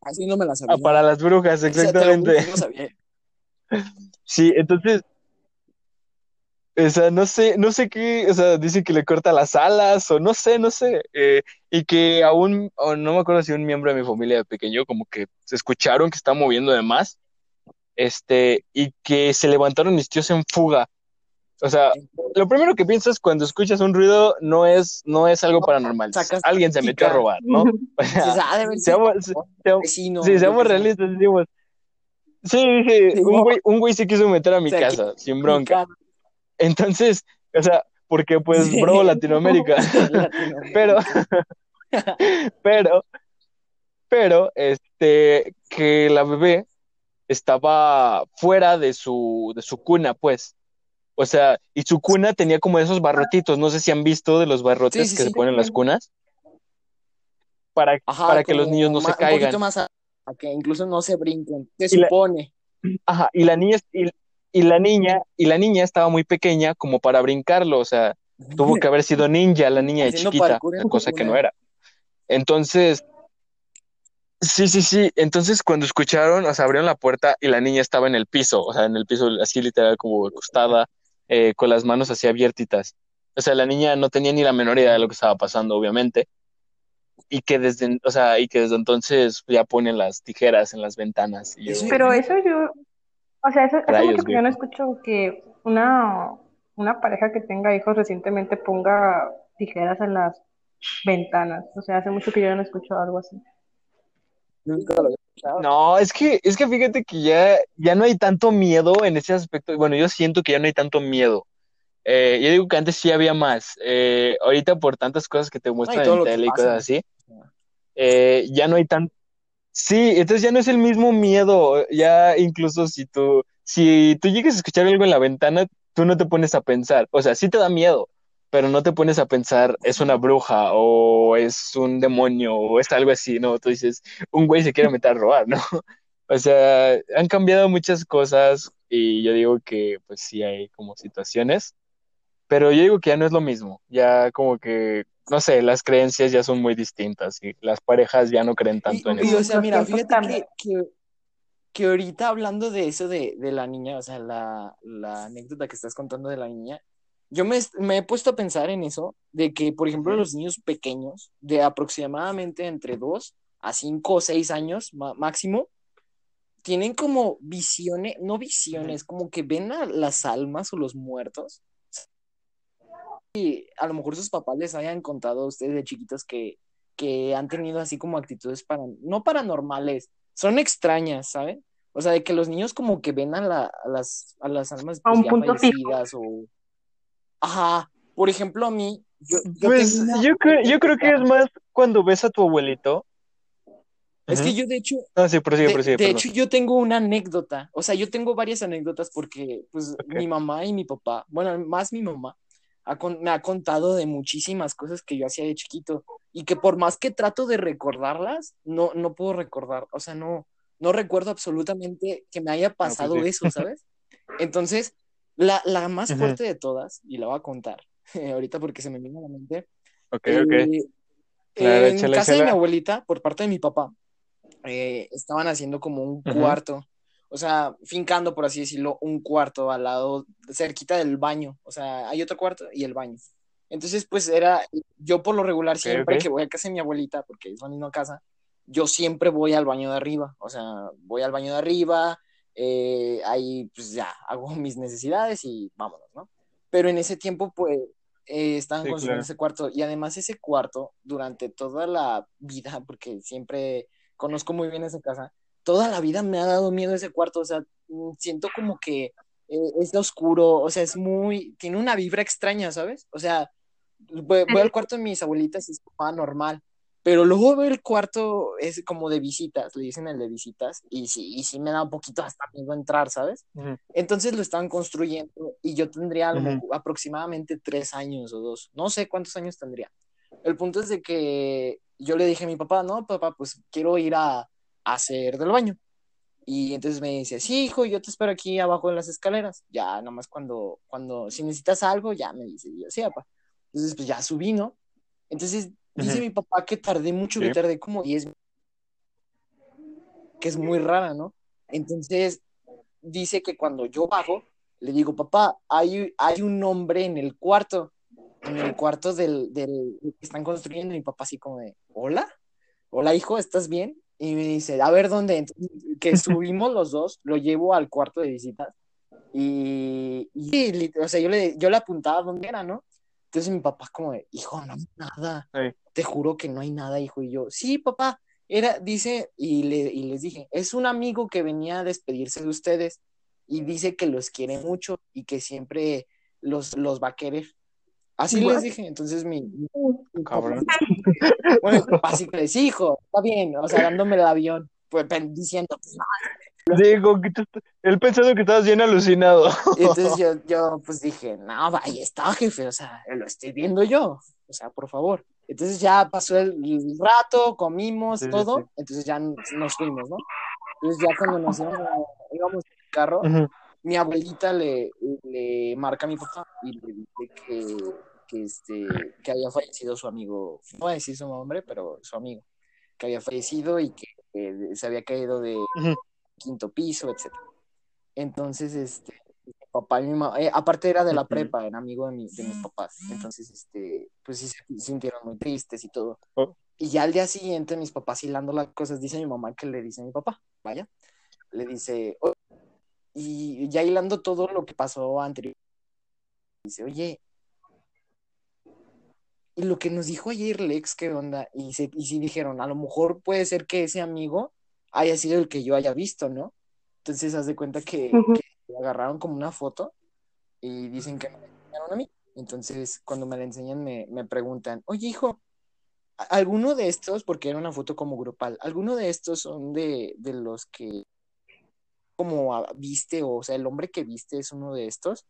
Speaker 3: Así no me la sabía.
Speaker 1: Ah, para las brujas, *laughs*
Speaker 3: O sea,
Speaker 1: exactamente.
Speaker 3: no sabía. *laughs*
Speaker 1: Sí, entonces, o sea, no sé, no sé qué, o sea, dice que le corta las alas, o no sé, no sé, eh, y que aún, o no me acuerdo si un miembro de mi familia de pequeño, como que se escucharon que está moviendo de más, este, y que se levantaron mis tíos en fuga. O sea, lo primero que piensas cuando escuchas un ruido no es, no es algo paranormal,
Speaker 3: Sacas
Speaker 1: alguien se metió a robar, ¿no? *laughs* O sea,
Speaker 3: ah,
Speaker 1: seamos, sí, realistas, decimos, sí, dije,
Speaker 3: Sí,
Speaker 1: un güey, un güey se quiso meter a mi
Speaker 3: O sea,
Speaker 1: casa, sin bronca. Entonces, o sea, porque pues,
Speaker 3: Sí.
Speaker 1: bro, Latinoamérica. *laughs* *laughs*
Speaker 3: Latinoamérica.
Speaker 1: Pero, *laughs* pero, pero, este, que la bebé estaba fuera de su, de su cuna, pues. O sea, y su cuna tenía como esos barrotitos, no sé si han visto de los barrotes
Speaker 3: Sí, sí,
Speaker 1: que se ponen en las cunas, para,
Speaker 3: Ajá,
Speaker 1: para que los niños no se
Speaker 3: ma- Un
Speaker 1: caigan.
Speaker 3: poquito más a, a que incluso no se brinquen. Se
Speaker 1: Y la-
Speaker 3: supone.
Speaker 1: Ajá, y la niña, y, y la niña, y la niña estaba muy pequeña como para brincarlo, o sea, tuvo que haber sido ninja la niña de chiquita, cosa que no era. Entonces, sí, sí, sí. Entonces, cuando escucharon, o sea, abrieron la puerta y la niña estaba en el piso, o sea, en el piso, así literal, como acostada, eh, con las manos así abiertitas. O sea, la niña no tenía ni la menor idea de lo que estaba pasando, obviamente. Y que desde, o sea, y que desde entonces ya ponen las tijeras en las ventanas. Y yo,
Speaker 2: Pero eso yo, O sea, eso, hace
Speaker 1: Rayos,
Speaker 2: mucho que yo no escucho que una, una pareja que tenga hijos recientemente ponga tijeras en las ventanas. O sea, hace mucho que yo no escucho algo así.
Speaker 3: Nunca lo había escuchado.
Speaker 1: No, es que, es que fíjate que ya, ya no hay tanto miedo en ese aspecto. Bueno, yo siento que ya no hay tanto miedo. Eh, yo digo que antes sí había más. Eh, ahorita por tantas cosas que te muestran en tele y cosas así, eh, ya no hay tan... Sí, entonces ya no es el mismo miedo. Ya incluso si tú, si tú llegas a escuchar algo en la ventana, tú no te pones a pensar. O sea, sí te da miedo, pero no te pones a pensar, es una bruja o es un demonio o es algo así, ¿no? Tú dices, un güey se quiere meter a robar, ¿no? *laughs* O sea, han cambiado muchas cosas y yo digo que pues sí hay como situaciones, pero yo digo que ya no es lo mismo, ya como que, no sé, las creencias ya son muy distintas y las parejas ya no creen
Speaker 3: Y,
Speaker 1: tanto en
Speaker 3: y,
Speaker 1: eso.
Speaker 3: o sea, mira, fíjate que, que, que ahorita hablando de eso de, de la niña, o sea, la, la anécdota que estás contando de la niña, yo me, me he puesto a pensar en eso, de que, por ejemplo, los niños pequeños, de aproximadamente entre 2 a 5 o 6 años máximo, tienen como visiones, no visiones, como que ven a las almas o los muertos. Y a lo mejor sus papás les hayan contado a ustedes de chiquitos que, que han tenido así como actitudes para, no paranormales, son extrañas, ¿saben? O sea, de que los niños como que ven a, la- a las, a las almas
Speaker 2: A un
Speaker 3: ya
Speaker 2: punto fijo.
Speaker 3: fallecidas o... Ajá, por ejemplo, a mí, yo, yo
Speaker 1: Pues
Speaker 3: una
Speaker 1: yo creo, yo creo que es más cuando ves a tu abuelito.
Speaker 3: Es que yo de hecho,
Speaker 1: No, sí, prosigue,
Speaker 3: De,
Speaker 1: prosigue,
Speaker 3: de hecho, yo tengo una anécdota, o sea, yo tengo varias anécdotas porque, pues, mi mamá y mi papá, bueno, más mi mamá, ha con- me ha contado de muchísimas cosas que yo hacía de chiquito y que por más que trato de recordarlas, no, no puedo recordar, o sea, no, no recuerdo absolutamente que me haya
Speaker 1: No, pues
Speaker 3: pasado
Speaker 1: sí.
Speaker 3: eso, ¿sabes? Entonces, la, la más fuerte de todas, y la voy a contar *laughs* ahorita porque se me viene a la mente,
Speaker 1: Ok,
Speaker 3: eh,
Speaker 1: ok. Claro,
Speaker 3: en
Speaker 1: échala,
Speaker 3: casa de mi abuelita, por parte de mi papá, eh, estaban haciendo como un cuarto, o sea, fincando, por así decirlo, un cuarto al lado, cerquita del baño, o sea, hay otro cuarto y el baño. Entonces, pues era, yo por lo regular
Speaker 1: Ok,
Speaker 3: siempre
Speaker 1: ok.
Speaker 3: que voy a casa de mi abuelita, porque es la misma casa, yo siempre voy al baño de arriba, o sea, voy al baño de arriba, eh, ahí pues ya hago *laughs* mis necesidades y vámonos, ¿no? Pero en ese tiempo, pues, eh, estaban
Speaker 1: Sí,
Speaker 3: construyendo
Speaker 1: claro.
Speaker 3: ese cuarto y además ese cuarto, durante toda la vida, porque siempre conozco muy bien esa casa, toda la vida me ha dado miedo ese cuarto, o sea, mm, siento como que eh, es oscuro, o sea, es muy, tiene una vibra extraña, ¿sabes? O sea, voy, voy al cuarto de mis abuelitas y es como, ah, normal, pero luego veo el cuarto, es como de visitas, le dicen el de visitas, y sí, y sí me da un poquito hasta miedo entrar, ¿sabes?
Speaker 1: Ujú.
Speaker 3: Entonces lo estaban construyendo y yo tendría
Speaker 1: Ujú.
Speaker 3: mejor aproximadamente tres años o dos, no sé cuántos años tendría. El punto es de que yo le dije a mi papá, no, papá, pues quiero ir a hacer del baño. Y entonces me dice, sí, hijo, yo te espero aquí abajo en las escaleras. Ya, nomás cuando, cuando, si necesitas algo, ya me dice, y yo, sí, papá. Entonces, pues ya subí, ¿no? Entonces dice
Speaker 1: Ujú.
Speaker 3: mi papá que tardé mucho, que tardé como 10 minutos, que es muy rara, ¿no? Entonces dice que cuando yo bajo, le digo, papá, hay, hay un hombre en el cuarto, en el cuarto del, del que están construyendo. Y mi papá así como de, hola, hola hijo, ¿estás bien? Y me dice, a ver dónde. Entonces, que subimos los dos, lo llevo al cuarto de visitas. Y, y, o sea, yo le, yo le apuntaba dónde era, ¿no? Entonces mi papá como de, hijo, no hay nada.
Speaker 1: Sí.
Speaker 3: Te juro que no hay nada, hijo. Y yo, sí, papá. Era, dice, y, le, y les dije, es un amigo que venía a despedirse de ustedes y dice que los quiere mucho y que siempre los, los va a querer. Así
Speaker 2: What?
Speaker 3: les dije. Entonces mi,
Speaker 1: Cabrón.
Speaker 3: bueno, mi papá sí que le dice, hijo, está bien, o sea, dándome el avión, pues diciendo, pues.
Speaker 1: Digo, que él pensando que estabas bien alucinado.
Speaker 3: Y entonces yo, yo pues dije, no, ahí está, jefe, o sea, lo estoy viendo yo, o sea, por favor. Entonces ya pasó el, el rato, comimos
Speaker 1: Sí,
Speaker 3: todo,
Speaker 1: sí.
Speaker 3: entonces ya nos fuimos, ¿no? Entonces ya cuando nos íbamos, íbamos en el carro, mi abuelita le, le marca a mi papá y le dice que, que, este, que había fallecido su amigo, no voy a decir su nombre, pero su amigo, que había fallecido y que eh, se había caído de
Speaker 1: Ujú.
Speaker 3: quinto piso, etc. Entonces, este, mi papá y mi mamá, eh, aparte era de la
Speaker 1: Ujú.
Speaker 3: prepa, era amigo de, mi- de mis papás, entonces, este, pues sí se sintieron muy tristes y todo.
Speaker 1: Oh.
Speaker 3: Y ya al día siguiente, mis papás hilando las cosas, dice mi mamá que le dice a mi papá, vaya, le dice, "Oye, y ya hilando todo lo que pasó anterior, dice, oye, y lo que nos dijo ayer Lex, ¿qué onda? Y, se, y sí dijeron, a lo mejor puede ser que ese amigo haya sido el que yo haya visto, ¿no? Entonces, haz de cuenta que, agarraron como una foto y dicen que me la enseñaron a mí. Entonces, cuando me la enseñan, me, me preguntan, oye, hijo, ¿a- ¿alguno de estos, porque era una foto como grupal, ¿alguno de estos son de, de los que como ah, viste, o, sea, el hombre que viste es uno de estos?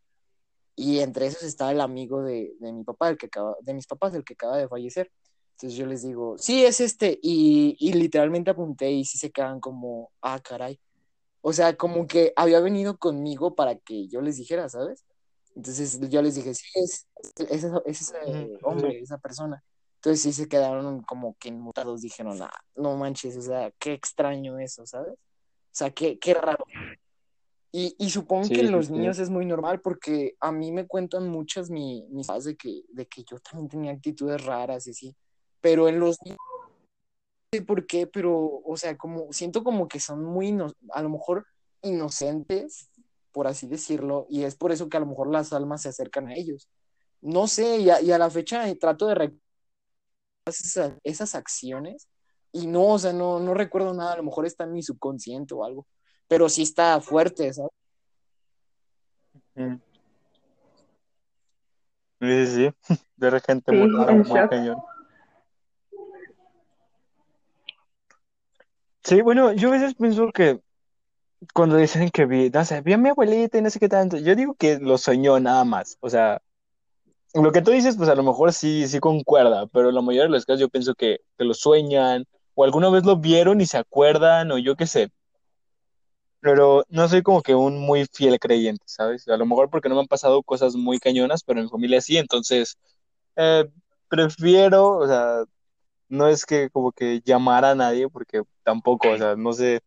Speaker 3: Y entre esos estaba el amigo de, de mi papá, el que acaba, de mis papás, el que acaba de fallecer. Entonces yo les digo, sí, es este. Y, y literalmente apunté y sí se quedan como, ah, caray. O sea, como que había venido conmigo para que yo les dijera, ¿sabes? Entonces yo les dije, sí, es, es, es- es ese hombre, esa persona. Entonces sí se quedaron como que inmutados, dijeron, ah, no manches, o sea, qué extraño eso, ¿sabes? O sea, qué, qué raro. Y, y supongo
Speaker 1: Sí,
Speaker 3: que en los
Speaker 1: sí.
Speaker 3: niños es muy normal porque a mí me cuentan muchas mi, mis papás de que, de que yo también tenía actitudes raras y así. Pero en los niños, no sé por qué, pero, o sea, como siento como que son muy, a lo mejor inocentes, por así decirlo, y es por eso que a lo mejor las almas se acercan a ellos. No sé, y a, y a la fecha eh, trato de recordar esas, esas acciones y no, o sea, no, no recuerdo nada, a lo mejor está en mi subconsciente o algo, pero sí está fuerte, ¿sabes?
Speaker 1: Sí, sí, sí. *laughs* Ver gente
Speaker 2: Sí,
Speaker 1: muy, muy cañón. Sí, bueno, yo a veces pienso que cuando dicen que vi, no sé, vi a mi abuelita y no sé qué tanto, yo digo que lo soñó nada más. O sea, lo que tú dices, pues a lo mejor sí, sí concuerda, pero la mayoría de los casos yo pienso que, que lo sueñan, o alguna vez lo vieron y se acuerdan, o yo qué sé. Pero no soy como que un muy fiel creyente, ¿sabes? A lo mejor porque no me han pasado cosas muy cañonas, pero en mi familia sí, entonces eh, prefiero, o sea, no es que como que llamar a nadie, porque tampoco, o sea, no sé,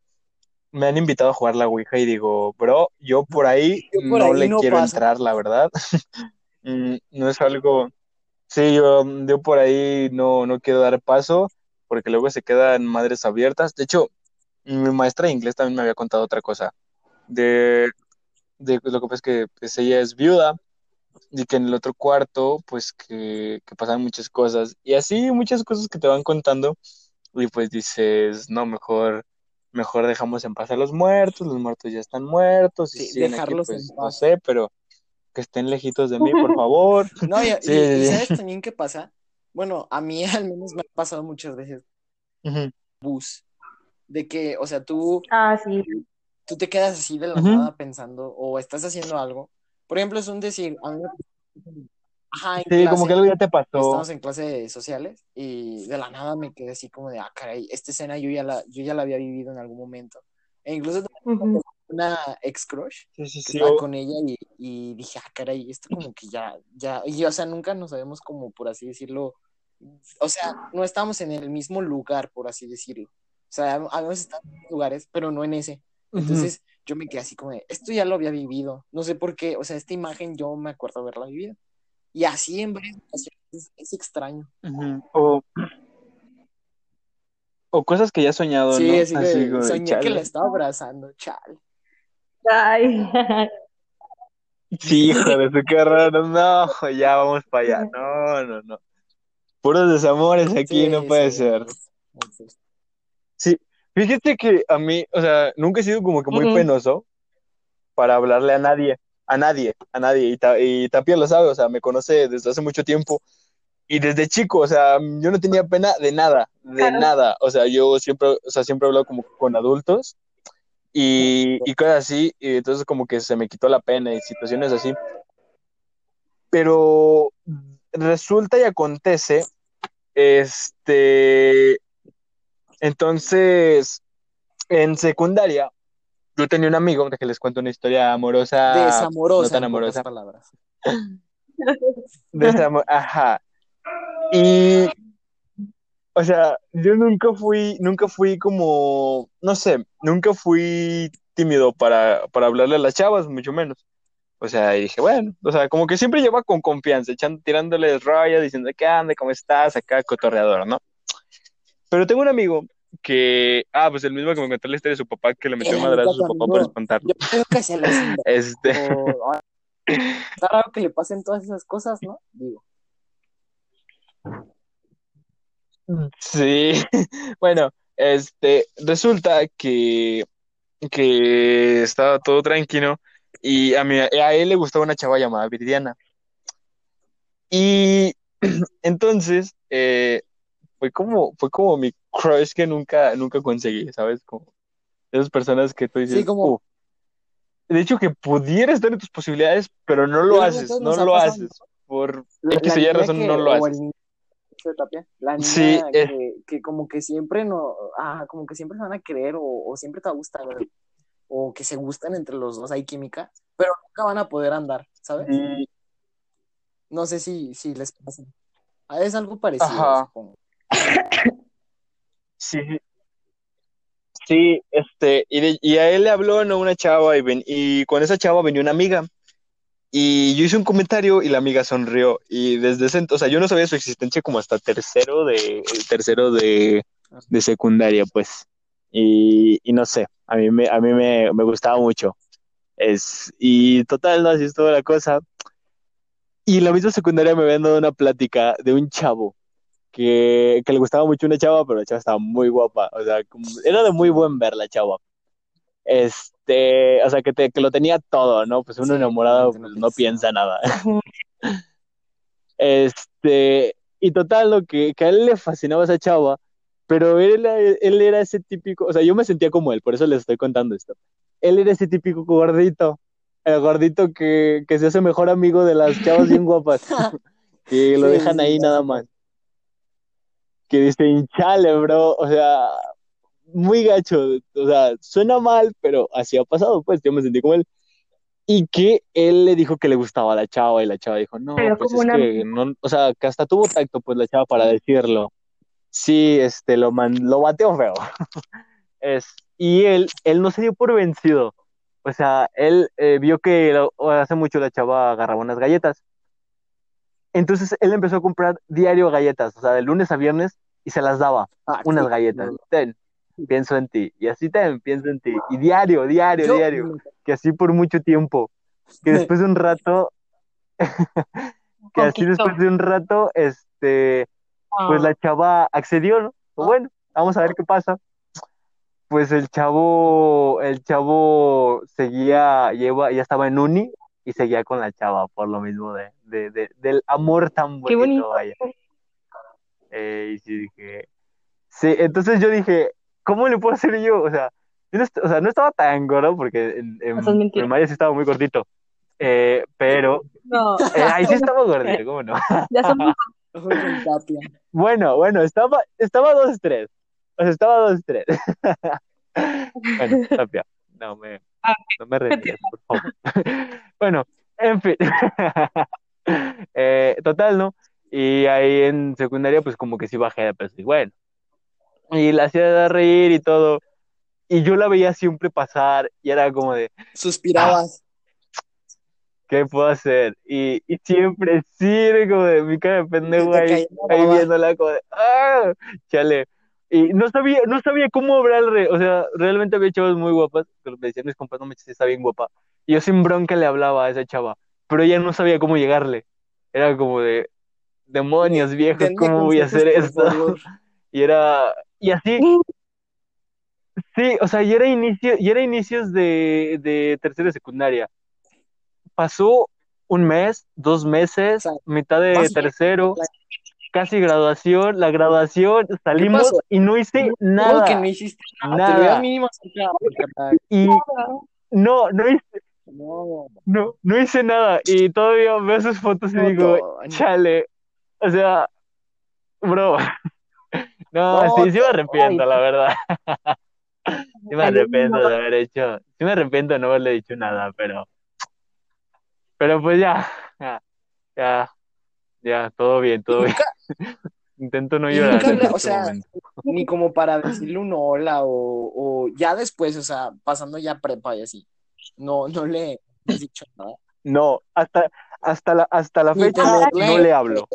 Speaker 1: me han invitado a jugar la Ouija y digo, bro, yo por ahí
Speaker 3: yo por
Speaker 1: no
Speaker 3: ahí
Speaker 1: le
Speaker 3: no
Speaker 1: quiero
Speaker 3: paso.
Speaker 1: entrar, la verdad. *laughs* Mm, No es algo, sí, yo, yo por ahí no, no quiero dar paso, porque luego se quedan madres abiertas. De hecho, mi maestra de inglés también me había contado otra cosa, de, de lo que pasa es que pues, ella es viuda y que en el otro cuarto, pues que, que pasan muchas cosas, y así muchas cosas que te van contando, y pues dices, no, mejor, mejor dejamos en paz a los muertos, los muertos ya están muertos, y
Speaker 3: Sí,
Speaker 1: siguen aquí,
Speaker 3: dejarlos en
Speaker 1: pues no
Speaker 3: paz.
Speaker 1: sé, pero que estén lejitos de mí, por favor. *laughs*
Speaker 3: No, y, *laughs*
Speaker 1: Sí,
Speaker 3: y- y ¿sabes también qué pasa? Bueno, a mí *laughs* al menos me ha pasado muchas veces bus, de que, o sea, tú,
Speaker 2: Ah, sí.
Speaker 3: tú te quedas así de la
Speaker 1: ujú.
Speaker 3: nada pensando o estás haciendo algo. Por ejemplo, es un decir, a mí me- ajá, en
Speaker 1: Sí, como que
Speaker 3: clase,
Speaker 1: algo ya te pasó.
Speaker 3: estamos en clase de sociales y de la nada me quedé así como de, ah, caray, esta escena yo ya la, yo ya la había vivido en algún momento. E incluso
Speaker 2: Ujú.
Speaker 3: una ex crush
Speaker 1: Sí, sí,
Speaker 3: que
Speaker 1: sí.
Speaker 3: estaba con ella y, y dije, ah, caray, esto como que ya, ya, y o sea, nunca nos sabemos como, por así decirlo, o sea, no estamos en el mismo lugar, por así decirlo. O sea, habíamos estado en lugares, pero no en ese. Entonces yo me quedé así como de, esto ya lo había vivido, no sé por qué, o sea, esta imagen yo me acuerdo haberla vivido. Y así en varias ocasiones es, es extraño.
Speaker 1: O, o cosas que ya has soñado,
Speaker 3: Sí,
Speaker 1: ¿no?
Speaker 3: así
Speaker 1: Así
Speaker 3: que soñé que la estaba abrazando, chale.
Speaker 2: Ay.
Speaker 1: Sí, hijo de su qué raro. No, ya vamos para allá. No, no, no. Puros desamores aquí, no
Speaker 3: Sí,
Speaker 1: puede
Speaker 3: sí,
Speaker 1: ser. Sí, fíjate que a mí, o sea, nunca he sido como que muy
Speaker 2: Ujú.
Speaker 1: penoso para hablarle a nadie, a nadie, a nadie. Y, Ta- y Tapia lo sabe, o sea, me conoce desde hace mucho tiempo. Y desde chico, o sea, yo no tenía pena de nada, de
Speaker 2: Claro.
Speaker 1: nada. O sea, yo siempre, o sea, siempre he hablado como con adultos y, y cosas así. Y entonces como que se me quitó la pena y situaciones así. Pero resulta y acontece, este, entonces, en secundaria, yo tenía un amigo, que les cuento una historia amorosa, no
Speaker 3: Desamorosa,
Speaker 1: tan
Speaker 3: en pocas
Speaker 1: amorosa,
Speaker 3: palabras. *laughs*
Speaker 1: desamo- ajá, y, o sea, yo nunca fui, nunca fui como, no sé, nunca fui tímido para, para hablarle a las chavas, mucho menos. O sea, y dije, bueno, o sea, como que siempre lleva con confianza, echando, tirándoles raya, diciendo, ¿qué anda? ¿Cómo estás? Acá, cotorreador, ¿no? Pero tengo un amigo que, ah, pues el mismo que me contó la historia de su papá que le metió madrazo a su papá para espantarlo.
Speaker 3: Yo creo que se les. *laughs*
Speaker 1: Este,
Speaker 3: Está raro que le pasen todas esas cosas, ¿no? Digo.
Speaker 1: sí, *laughs* bueno, este, resulta que, que estaba todo tranquilo y a mí, a él le gustaba una chava llamada Viridiana. Y *clears throat* entonces, eh, fue como, fue como mi crush que nunca, nunca conseguí, ¿sabes? Como esas personas que tú dices,
Speaker 3: Sí, como-.
Speaker 1: De hecho, que pudiera estar en tus posibilidades, pero no lo haces, no lo haces. Por
Speaker 3: La,
Speaker 1: X
Speaker 3: la
Speaker 1: Y razón
Speaker 3: que-
Speaker 1: no lo
Speaker 3: el
Speaker 1: haces.
Speaker 3: la niña
Speaker 1: Sí, eh.
Speaker 3: que, que como que siempre no, ah, como que siempre se van a querer o, o siempre te va a gustar o que se gustan entre los dos, hay química, pero nunca van a poder andar, ¿sabes?
Speaker 1: Y-
Speaker 3: No sé si, si les pasa. Ah, Es algo parecido,
Speaker 1: Ajá.
Speaker 3: supongo.
Speaker 1: Sí, sí, este, y, a él le habló, ¿no? Una chava, y, ven- y con esa chava venía una amiga, y yo hice un comentario y la amiga sonrió, y desde ese entonces, o sea, yo no sabía su existencia como hasta tercero de, tercero de, de secundaria, pues, y, y no sé, a mí me, a mí me, me gustaba mucho, es, y total, no, así es toda la cosa, y en la misma secundaria me habían dado una plática de un chavo, que, que le gustaba mucho una chava, pero la chava estaba muy guapa. O sea, como- era de muy buen ver la chava. Este, o sea, que, te- que lo tenía todo, ¿no? Pues uno
Speaker 3: Sí,
Speaker 1: enamorado pues, no
Speaker 3: piensa
Speaker 1: nada. *laughs* Este, y total, lo que, que a él le fascinaba esa chava, pero él, él era ese típico, o sea, yo me sentía como él, por eso les estoy contando esto. Él era ese típico gordito, el gordito que, que se hace mejor amigo de las chavas bien guapas, *laughs* que lo
Speaker 3: Sí,
Speaker 1: dejan ahí nada más. Que dice, hinchale, bro, o sea, muy gacho, o sea, suena mal, pero así ha pasado, pues, yo me sentí como él. Y que él le dijo que le gustaba a la chava y la chava dijo, no,
Speaker 2: Pero
Speaker 1: pues es
Speaker 2: una
Speaker 1: que no, o sea, que hasta tuvo tacto pues la chava para decirlo. Sí, este, lo man, lo bateó feo. *laughs* Es, y él, él no se dio por vencido. O sea, él eh, vio que lo- hace mucho la chava agarraba unas galletas. Entonces él empezó a comprar diario galletas, o sea, de lunes a viernes, y se las daba,
Speaker 3: Ah,
Speaker 1: unas
Speaker 3: sí,
Speaker 1: galletas.
Speaker 3: no.
Speaker 1: Ten, pienso en ti. Y así ten, pienso en ti. Y diario, diario,
Speaker 3: Yo-
Speaker 1: diario que así por mucho tiempo, que después de un rato, *laughs* que así después de un rato, este, pues la chava accedió, ¿no? Pues bueno, vamos a ver qué pasa. Pues el chavo, el chavo seguía, lleva, ya estaba en uni y seguía con la chava por lo mismo de, de, de- del amor tan
Speaker 2: Qué
Speaker 1: bonito,
Speaker 2: bonito.
Speaker 1: vaya. Eh, y sí dije, sí, entonces yo dije, ¿cómo le puedo hacer yo? O sea, yo no, o sea, no estaba tan gordo porque en, en primaria sí estaba muy gordito. Eh, pero
Speaker 2: No,
Speaker 1: eh, ahí sí estaba gordito, ¿cómo no? *laughs*
Speaker 2: ya somos. *laughs*
Speaker 1: Bueno, bueno, estaba, estaba 2-3. O sea, estaba 2-3. *laughs* bueno, Tapia, no me, no me repitas, por favor. *laughs* bueno, en fin. *laughs* Eh, total, ¿no? Y ahí en secundaria, pues como que sí bajé de peso. Y bueno. Y la hacía dar reír y todo. Y yo la veía siempre pasar y era como de,
Speaker 3: Suspirabas.
Speaker 1: ¿qué puedo hacer? Y, y siempre, sí, era como de mi cara de pendejo ahí, ahí viéndola como de, ¡ah! Chale. Y no sabía, no sabía cómo hablarle, o sea, realmente había chavas muy guapas, pero me decían mis compas, no me está bien guapa. Y yo sin bronca le hablaba a esa chava, pero ella no sabía cómo llegarle. Era como de, demonios viejos, ¿cómo voy a hacer esto? *laughs* Y era, y así, sí, o sea, y era inicio, y era inicios de, de tercera secundaria. Pasó un mes, dos meses,
Speaker 3: O sea,
Speaker 1: mitad de tercero, casi graduación, la graduación, salimos y no hice
Speaker 3: ¿Cómo
Speaker 1: nada.
Speaker 3: que no hiciste nada? Te lo mínimo.
Speaker 1: Y no, no hice,
Speaker 3: No,
Speaker 1: no, no hice nada. Y todavía veo sus fotos y
Speaker 3: no,
Speaker 1: digo, chale, o sea, bro. *laughs* No,
Speaker 3: No,
Speaker 1: sí, sí me arrepiento, la verdad. *laughs* Sí me arrepiento
Speaker 2: no.
Speaker 1: de haber hecho, sí me arrepiento de no haberle dicho nada, pero, pero pues ya, ya, ya, ya, todo bien, todo bien. *laughs* Intento no llorar
Speaker 3: nunca
Speaker 1: en
Speaker 3: o
Speaker 1: este
Speaker 3: sea,
Speaker 1: momento.
Speaker 3: ni como para decirle un hola o, o ya después, o sea, pasando ya prepa y así. No, no le has dicho nada.
Speaker 1: No, hasta, hasta la, hasta la fecha no le hablo.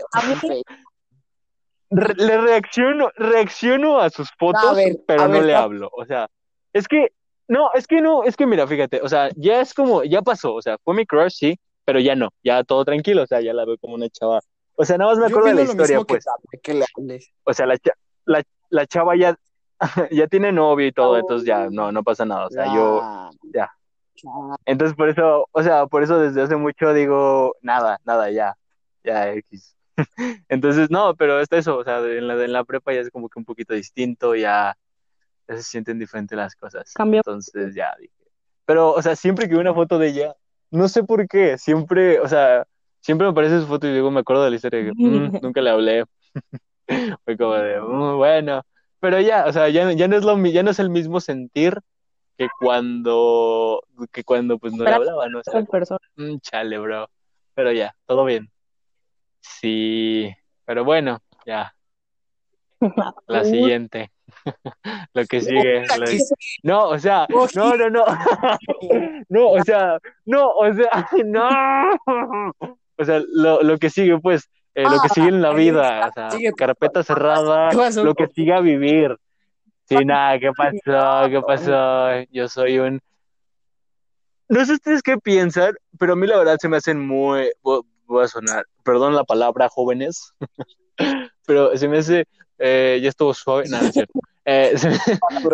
Speaker 1: re- le reacciono, reacciono a sus fotos,
Speaker 3: A ver,
Speaker 1: pero
Speaker 3: a
Speaker 1: no
Speaker 3: ver,
Speaker 1: le hablo. O sea, es que, no, es que no, es que mira, fíjate, o sea, ya es como, ya pasó, o sea, fue mi crush, sí, pero ya no, ya todo tranquilo, o sea, ya la veo como una chava. O sea, nada más me
Speaker 3: Yo
Speaker 1: acuerdo de la historia,
Speaker 3: que
Speaker 1: pues.
Speaker 3: Que le hables.
Speaker 1: O sea, la, la, la chava ya, *laughs* ya tiene novio y todo, entonces ya no, no pasa nada. O sea, yo,
Speaker 3: Ah,
Speaker 1: ya. Entonces por eso, o sea, por eso desde hace mucho digo, nada, nada, ya, ya X. *laughs* Entonces, no, pero está eso, o sea, en la, en la prepa ya es como que un poquito distinto, ya, ya se sienten diferentes las cosas.
Speaker 2: Cambió.
Speaker 1: Entonces ya dije. Pero, o sea, siempre que veo una foto de ella, no sé por qué, siempre, o sea, siempre me aparece su foto y luego me acuerdo de la historia de que "Mm, *laughs* nunca le hablé. *laughs* Fue como de, "Mm, bueno, pero ya, o sea, ya, ya no es lo, ya no es el mismo sentir que cuando, que cuando pues no le hablaba, ¿no? O sea. Mm, chale, bro. Pero ya, todo bien. Sí, pero bueno, ya. *laughs* La siguiente. Lo que sigue. Lo-. No, o sea, no, no, no. No, o sea, no, o sea, no. O sea, lo, lo que sigue, pues, eh, lo que sigue en la vida, o sea,
Speaker 3: Sigue.
Speaker 1: carpeta cerrada, lo que sigue a vivir. Sí, nada, ¿qué pasó? ¿Qué pasó? Yo soy un... No sé ustedes qué piensan, pero a mí la verdad se me hacen muy... vo- Voy a sonar, perdón la palabra, jóvenes, *laughs* pero se me hace... eh, ya estuvo suave, nada, no es cierto. Eh, se, me-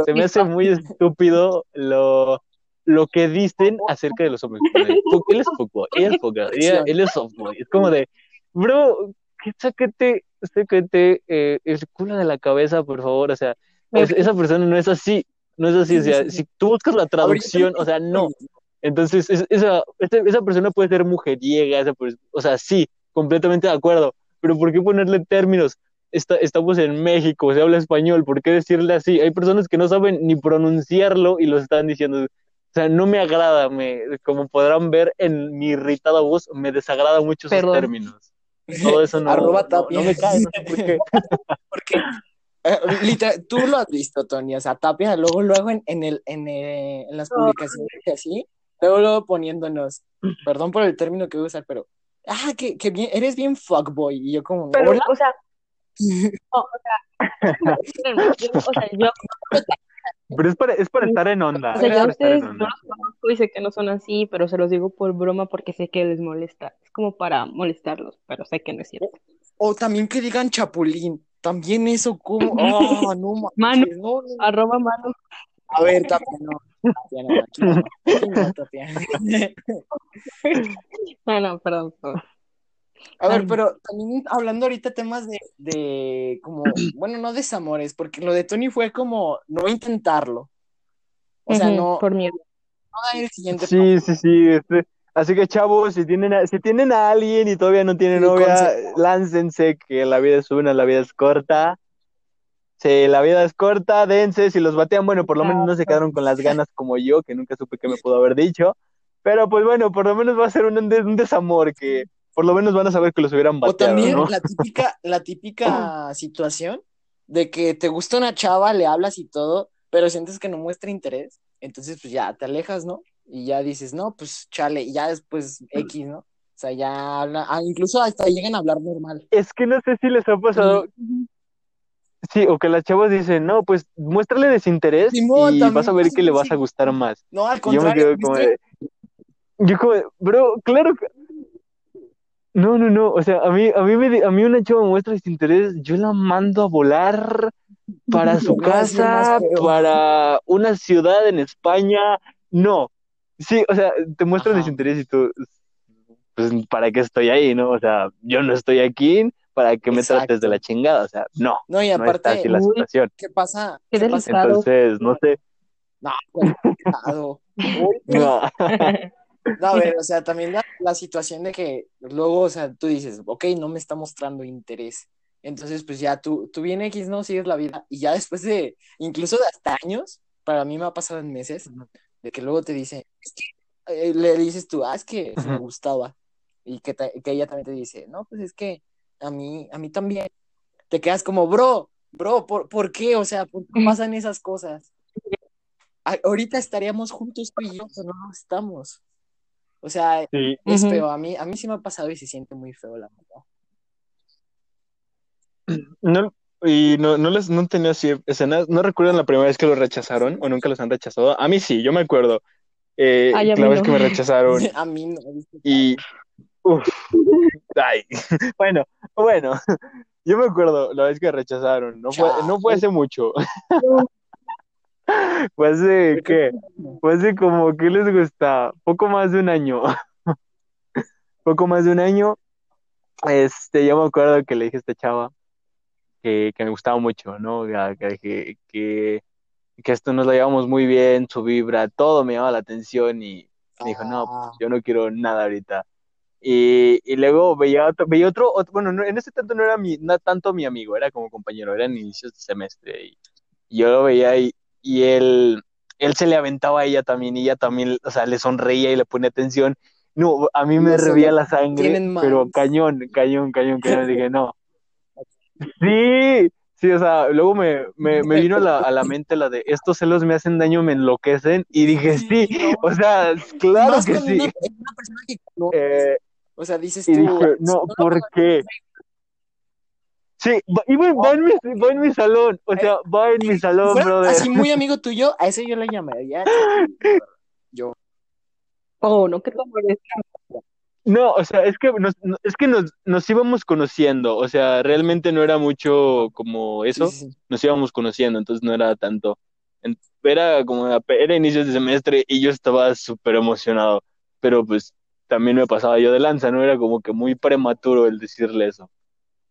Speaker 1: se me hace muy estúpido lo, lo que dicen acerca de los hombres. Como de, "Fu- Él es *laughs* fútbol, ella es fútbol, él es softball. Es como de, bro, sáquete, sáquete eh, el culo de la cabeza, por favor. O sea, es- esa persona no es así, no es así. O sea, si tú buscas la traducción, o sea, no. Entonces, es- esa, esa, persona puede ser mujeriega, esa o sea, sí, completamente de acuerdo, pero ¿por qué ponerle términos? Está- estamos en México, se habla español, ¿por qué decirle así? Hay personas que no saben ni pronunciarlo y lo están diciendo. O sea, no me agrada, me, como podrán ver en mi irritada voz, me desagrada mucho esos
Speaker 2: Perdón.
Speaker 1: términos. Todo eso no,
Speaker 3: Arroba
Speaker 1: no,
Speaker 3: Tapia.
Speaker 1: no me cae, no sé por qué. *laughs*
Speaker 3: Porque, eh, literal, tú lo has visto, Tony, o sea, Tapia, luego, luego en, en, el, en, eh, en las publicaciones y así, luego, luego poniéndonos, perdón por el término que voy a usar, pero, ah, que, que bien, eres bien fuckboy, y yo como,
Speaker 2: Pero,
Speaker 3: hola,
Speaker 2: o sea, *laughs* no, o sea, *laughs* o sea, yo,
Speaker 1: Pero es para, es para estar en onda.
Speaker 2: o sea, ustedes no los conozco y sé que no son así, pero se los digo por broma porque sé que les molesta. Es como para molestarlos, pero sé que no es cierto.
Speaker 3: o también que digan chapulín, también eso como, *laughs* ah, no
Speaker 2: Mano.
Speaker 3: no, no.
Speaker 2: Arroba mano.
Speaker 3: a ver, Tapia, no, Tapia, no, no, *laughs* no, Tapia. *laughs*
Speaker 2: Ah, no, perdón.
Speaker 3: A ver,
Speaker 2: Ay.
Speaker 3: pero también hablando ahorita temas de, de como, *clears throat* bueno, no desamores, porque lo de Tony fue como no intentarlo. O sea, no,
Speaker 2: Por miedo.
Speaker 3: no dar el siguiente
Speaker 1: Sí, sí, sí. este, Así que, chavos, si tienen a, si tienen a alguien y todavía no tienen
Speaker 3: Sí,
Speaker 1: novia, láncense, que la vida es una, la vida es corta. Sí, la vida es corta, dense, si los batean, bueno, por lo menos no se quedaron con las ganas como yo, que nunca supe qué me pudo haber dicho. Pero pues bueno, por lo menos va a ser un, un desamor, que por lo menos van a saber que los hubieran
Speaker 3: O
Speaker 1: bateado,
Speaker 3: también
Speaker 1: ¿no?
Speaker 3: la típica, *laughs* la típica situación de que te gusta una chava, le hablas y todo, pero sientes que no muestra interés, entonces pues ya te alejas, ¿no? Y ya dices, no, pues chale, y ya después X, ¿no? O sea, ya habla, ah, incluso hasta llegan a hablar normal.
Speaker 1: Es que no sé si les ha pasado, sí, o que las chavas dicen, no, pues muéstrale desinterés
Speaker 3: Simón,
Speaker 1: y
Speaker 3: también
Speaker 1: vas a ver que le vas a gustar más.
Speaker 3: No, al
Speaker 1: Y yo me
Speaker 3: contrario,
Speaker 1: quedo como de, yo como de, bro, claro que, no, no, no, o sea, a mí, a mí, me, a mí una chava me muestra desinterés, yo la mando a volar para su *laughs* casa, para una ciudad en España, no, sí, o sea, te muestran desinterés y tú, pues, ¿para qué estoy ahí, no? O sea, yo no estoy aquí para que me trates de la chingada, o sea, no,
Speaker 3: No, y
Speaker 1: no está
Speaker 3: aparte,
Speaker 1: así la
Speaker 2: Uy.
Speaker 1: situación.
Speaker 3: ¿qué pasa?
Speaker 2: Qué
Speaker 3: ¿Qué pasa?
Speaker 1: Entonces, no sé,
Speaker 3: No, pues, *laughs*
Speaker 1: no.
Speaker 3: No, a *laughs* ver, o sea, también la, la situación de que luego, o sea, tú dices, ok, no me está mostrando interés. Entonces, pues ya tú, tú bien X, ¿no? Sigues la vida. Y ya después de, incluso de hasta años, para mí me ha pasado en meses, de que luego te dice, es que, eh, le dices tú, ah, es que sí me gustaba. Y que, te- que ella también te dice, no, pues es que a mí, a mí también. Te quedas como, bro, bro, ¿por, por qué? O sea, ¿por qué pasan esas cosas? *laughs* Ahorita estaríamos juntos tú y yo, pero no estamos. O sea,
Speaker 1: Sí,
Speaker 3: es feo. A mí, a mí sí me ha pasado y se siente muy feo, la verdad.
Speaker 1: no, y no, no les no tenía así escenas, no recuerdan la primera vez que lo rechazaron o nunca los han rechazado. A mí sí, yo me acuerdo. Eh,
Speaker 2: Ay,
Speaker 1: la
Speaker 2: mí
Speaker 1: vez
Speaker 2: no.
Speaker 1: que me rechazaron *laughs*
Speaker 3: A mí no.
Speaker 1: y uf, ay, *laughs* bueno, bueno, *laughs* yo me acuerdo la vez que rechazaron, no fue, no fue hace mucho, *laughs* fue hace qué, fue hace como ¿qué les gusta? Poco más de un año, *laughs* poco más de un año, este, yo me acuerdo que le dije a esta chava que, que me gustaba mucho, ¿no? Que, que, que, esto nos lo llevamos muy bien, su vibra, todo me llamaba la atención y me dijo, no, pues, yo no quiero nada ahorita. Y, y luego veía otro, veía otro, otro- bueno, no, en ese tanto no era mi, no tanto mi amigo, era como compañero, era en inicios de semestre y yo lo veía y, y él, él se le aventaba a ella también y ella también, o sea, le sonreía y le ponía atención. No, a mí me
Speaker 3: No,
Speaker 1: hervía la sangre, pero cañón, cañón, cañón, cañón, dije, no. Sí, sí, o sea, luego me, me, me vino a la, a la mente la de estos celos me hacen daño, me enloquecen, y dije, sí,
Speaker 3: no.
Speaker 1: o sea, claro
Speaker 3: Más
Speaker 1: que sí.
Speaker 3: una, una persona que.
Speaker 1: Eh,
Speaker 3: o sea, dices
Speaker 1: y
Speaker 3: tú.
Speaker 1: dije, no, ¿por qué? Sí, va, y va, va en mi, va en mi salón, o sea, va en mi salón, brother.
Speaker 3: así muy amigo tuyo, a ese yo le llamaría. *laughs* Yo.
Speaker 2: Oh, no, que.
Speaker 1: No, o sea, es que nos, no- es que nos, nos íbamos conociendo, o sea, realmente no era mucho como eso,
Speaker 3: Sí, sí, sí.
Speaker 1: nos íbamos conociendo, entonces no era tanto. Era como, era inicios de semestre y yo estaba súper emocionado, pero pues también me pasaba yo de lanza, no era como que muy prematuro el decirle eso.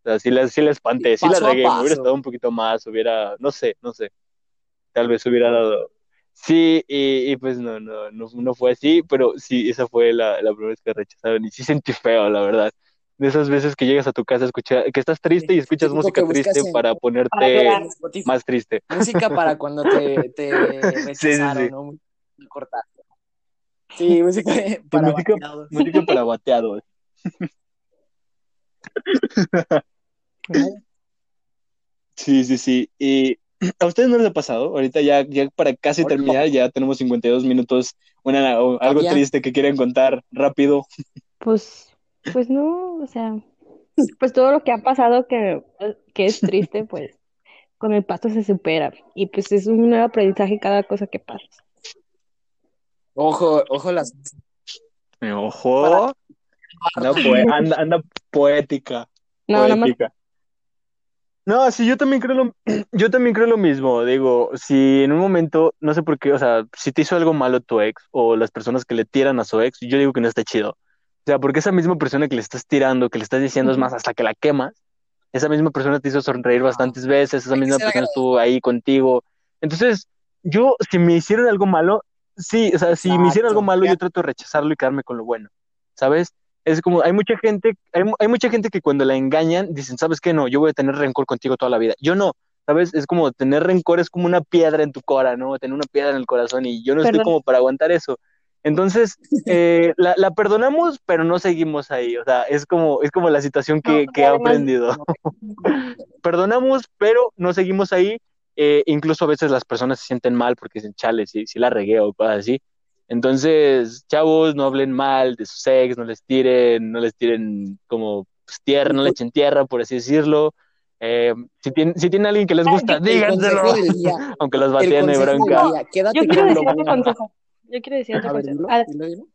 Speaker 1: O sea, sí la, sí la espanté, sí la regué, me hubiera estado un poquito más, hubiera, no sé, no sé, tal vez hubiera dado. Sí, y, y pues no, no, no, no fue así, pero sí, esa fue la, la primera vez que rechazaron y sí sentí feo, la verdad. De esas veces que llegas a tu casa escuchar, que estás triste y escuchas
Speaker 3: Típico
Speaker 1: música triste
Speaker 3: en-
Speaker 1: para
Speaker 3: Para
Speaker 1: ponerte
Speaker 3: Spotify.
Speaker 1: más triste.
Speaker 3: Música para cuando te, te *laughs*
Speaker 1: sí,
Speaker 3: rechazaron,
Speaker 1: sí.
Speaker 3: ¿no? Muy cortar. Sí, música para
Speaker 1: música-
Speaker 3: bateados.
Speaker 1: Música para bateados. *laughs* Sí, sí, sí. Y *clears throat* a ustedes no les ha pasado, ahorita ya, ya para casi terminar, ya tenemos 52 minutos, una, algo triste que quieren contar rápido.
Speaker 2: Pues, pues no, o sea, pues todo lo que ha pasado que, que es triste, *laughs* pues con el paso se supera. Y pues es un nuevo aprendizaje cada cosa que pasa.
Speaker 3: Ojo, ojo las.
Speaker 1: Ojo, anda, poe- anda, anda poética.
Speaker 2: No, nada más
Speaker 1: poética. No, sí, yo también creo lo, *clears throat* yo también creo lo mismo. Digo, si en un momento, no sé por qué, o sea, si te hizo algo malo tu ex o las personas que le tiran a su ex, yo digo que no está chido. O sea, porque esa misma persona que le estás tirando, que le estás diciendo, es más, hasta que la quemas, esa misma persona te hizo sonreír bastantes veces, esa misma persona estuvo ahí contigo. Entonces, yo, si me hicieron algo malo, sí, o sea, si me hicieron algo malo, yo trato de rechazarlo y quedarme con lo bueno, ¿sabes? Es como, hay mucha gente, hay, hay mucha gente que cuando la engañan dicen, ¿sabes qué? No, yo voy a tener rencor contigo toda la vida. Yo no, ¿sabes? Es como tener rencor es como una piedra en tu cora, ¿no? Tener una piedra en el corazón y yo no estoy como para aguantar eso. Entonces, *laughs* eh, la, la perdonamos, pero no seguimos ahí. O sea, es como, es como la situación que,
Speaker 2: No,
Speaker 1: que he aprendido. *laughs* Perdonamos, pero no seguimos ahí. Eh, incluso a veces las personas se sienten mal porque dicen, chale, si, si la regué o cosas así. Entonces, chavos, no hablen mal de su ex, no les tiren, no les tiren como pues, tierra, no le echen tierra, por así decirlo. Eh, si tienen, si tienen alguien que les gusta,
Speaker 3: El
Speaker 1: díganselo, *laughs* aunque los
Speaker 3: El
Speaker 1: bateen de bronca.
Speaker 2: Yo quiero decir otro consejo. Yo quiero decir otro
Speaker 3: A ver,
Speaker 2: consejo. Ah,
Speaker 3: dilo.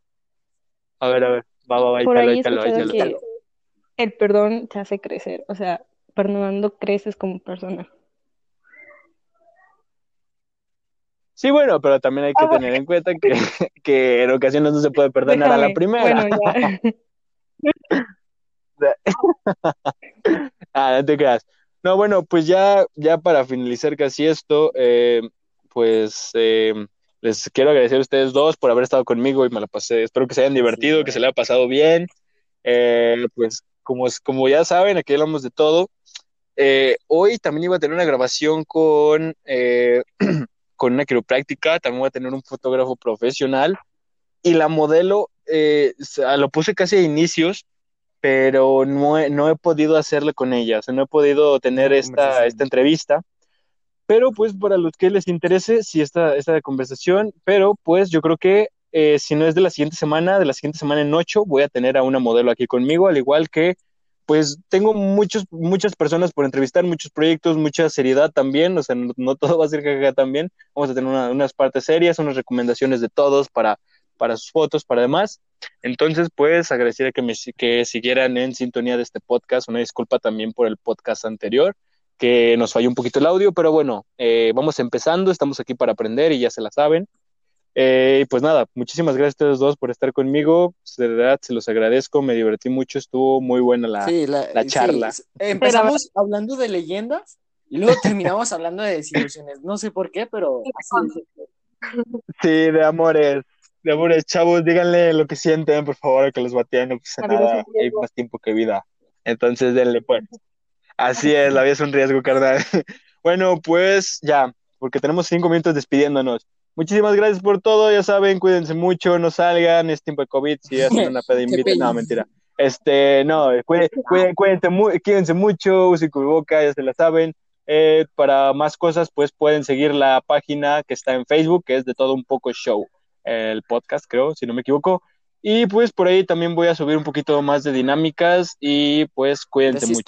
Speaker 1: A ver, a ver, va, va, va,
Speaker 2: por
Speaker 1: échalo,
Speaker 2: ahí
Speaker 1: échalo, échalo.
Speaker 2: que el perdón te hace crecer. O sea, perdonando creces como persona.
Speaker 1: Sí, bueno, pero también hay que
Speaker 2: Ah, bueno.
Speaker 1: tener en cuenta que, *laughs* que en ocasiones no se puede perdonar a la
Speaker 2: Déjame.
Speaker 1: primera.
Speaker 2: Bueno, ya. *laughs*
Speaker 1: Ah, no te creas. No, bueno, pues ya, ya para finalizar casi esto, eh, pues eh, les quiero agradecer a ustedes dos por haber estado conmigo y me la pasé. Espero que se hayan divertido,
Speaker 3: Sí,
Speaker 1: que se le haya pasado bien. Eh, pues como, como ya saben, aquí hablamos de todo. Eh, hoy también iba a tener una grabación con, eh, *clears throat* con una quiropráctica, también voy a tener un fotógrafo profesional. Y la modelo eh, lo puse casi a inicios, pero no he, no he podido hacerlo con ella, o sea, no he podido tener esta, esta entrevista, pero pues para los que les interese, sí, esta, esta conversación, pero pues yo creo que eh, si no es de la siguiente semana, de la siguiente semana en ocho, voy a tener a una modelo aquí conmigo, al igual que pues tengo muchos, muchas personas por entrevistar, muchos proyectos, mucha seriedad también, o sea, no, todo va a ser jajaja también, vamos a tener unas partes serias, unas recomendaciones de todos para, para sus fotos, para demás. Entonces, pues agradecería que me que siguieran en sintonía de este podcast, una disculpa también por el podcast anterior, que nos falló un poquito el audio, pero bueno, eh, vamos empezando, estamos aquí para aprender y ya se la saben. Eh, pues nada, muchísimas gracias a ustedes dos por estar conmigo. De verdad, se los agradezco, me divertí mucho, estuvo muy buena la, la, charla.
Speaker 3: Empezamos *laughs* hablando de leyendas y luego terminamos hablando de desilusiones. No sé por qué, pero
Speaker 1: Sí, de amores. De amores, chavos, díganle lo que sienten, por favor, que los batean, no pasa nada, hay más tiempo que vida. Entonces, denle, pues. Así es, la vida es un riesgo, carnal. *laughs* bueno, pues ya, porque tenemos cinco minutos despidiéndonos. Muchísimas gracias por todo, ya saben, cuídense mucho, no salgan, es tiempo de COVID, si hacen *laughs* una peda inviten, no, mentira. Este, no, cuídense, cuídense, mucho, usen boca, ya se la saben. Eh, para más cosas, pues pueden seguir la página que está en Facebook, que es de todo un poco show, el podcast, creo, si no me equivoco. Y pues por ahí también voy a subir un poquito más de dinámicas y pues cuídense mucho.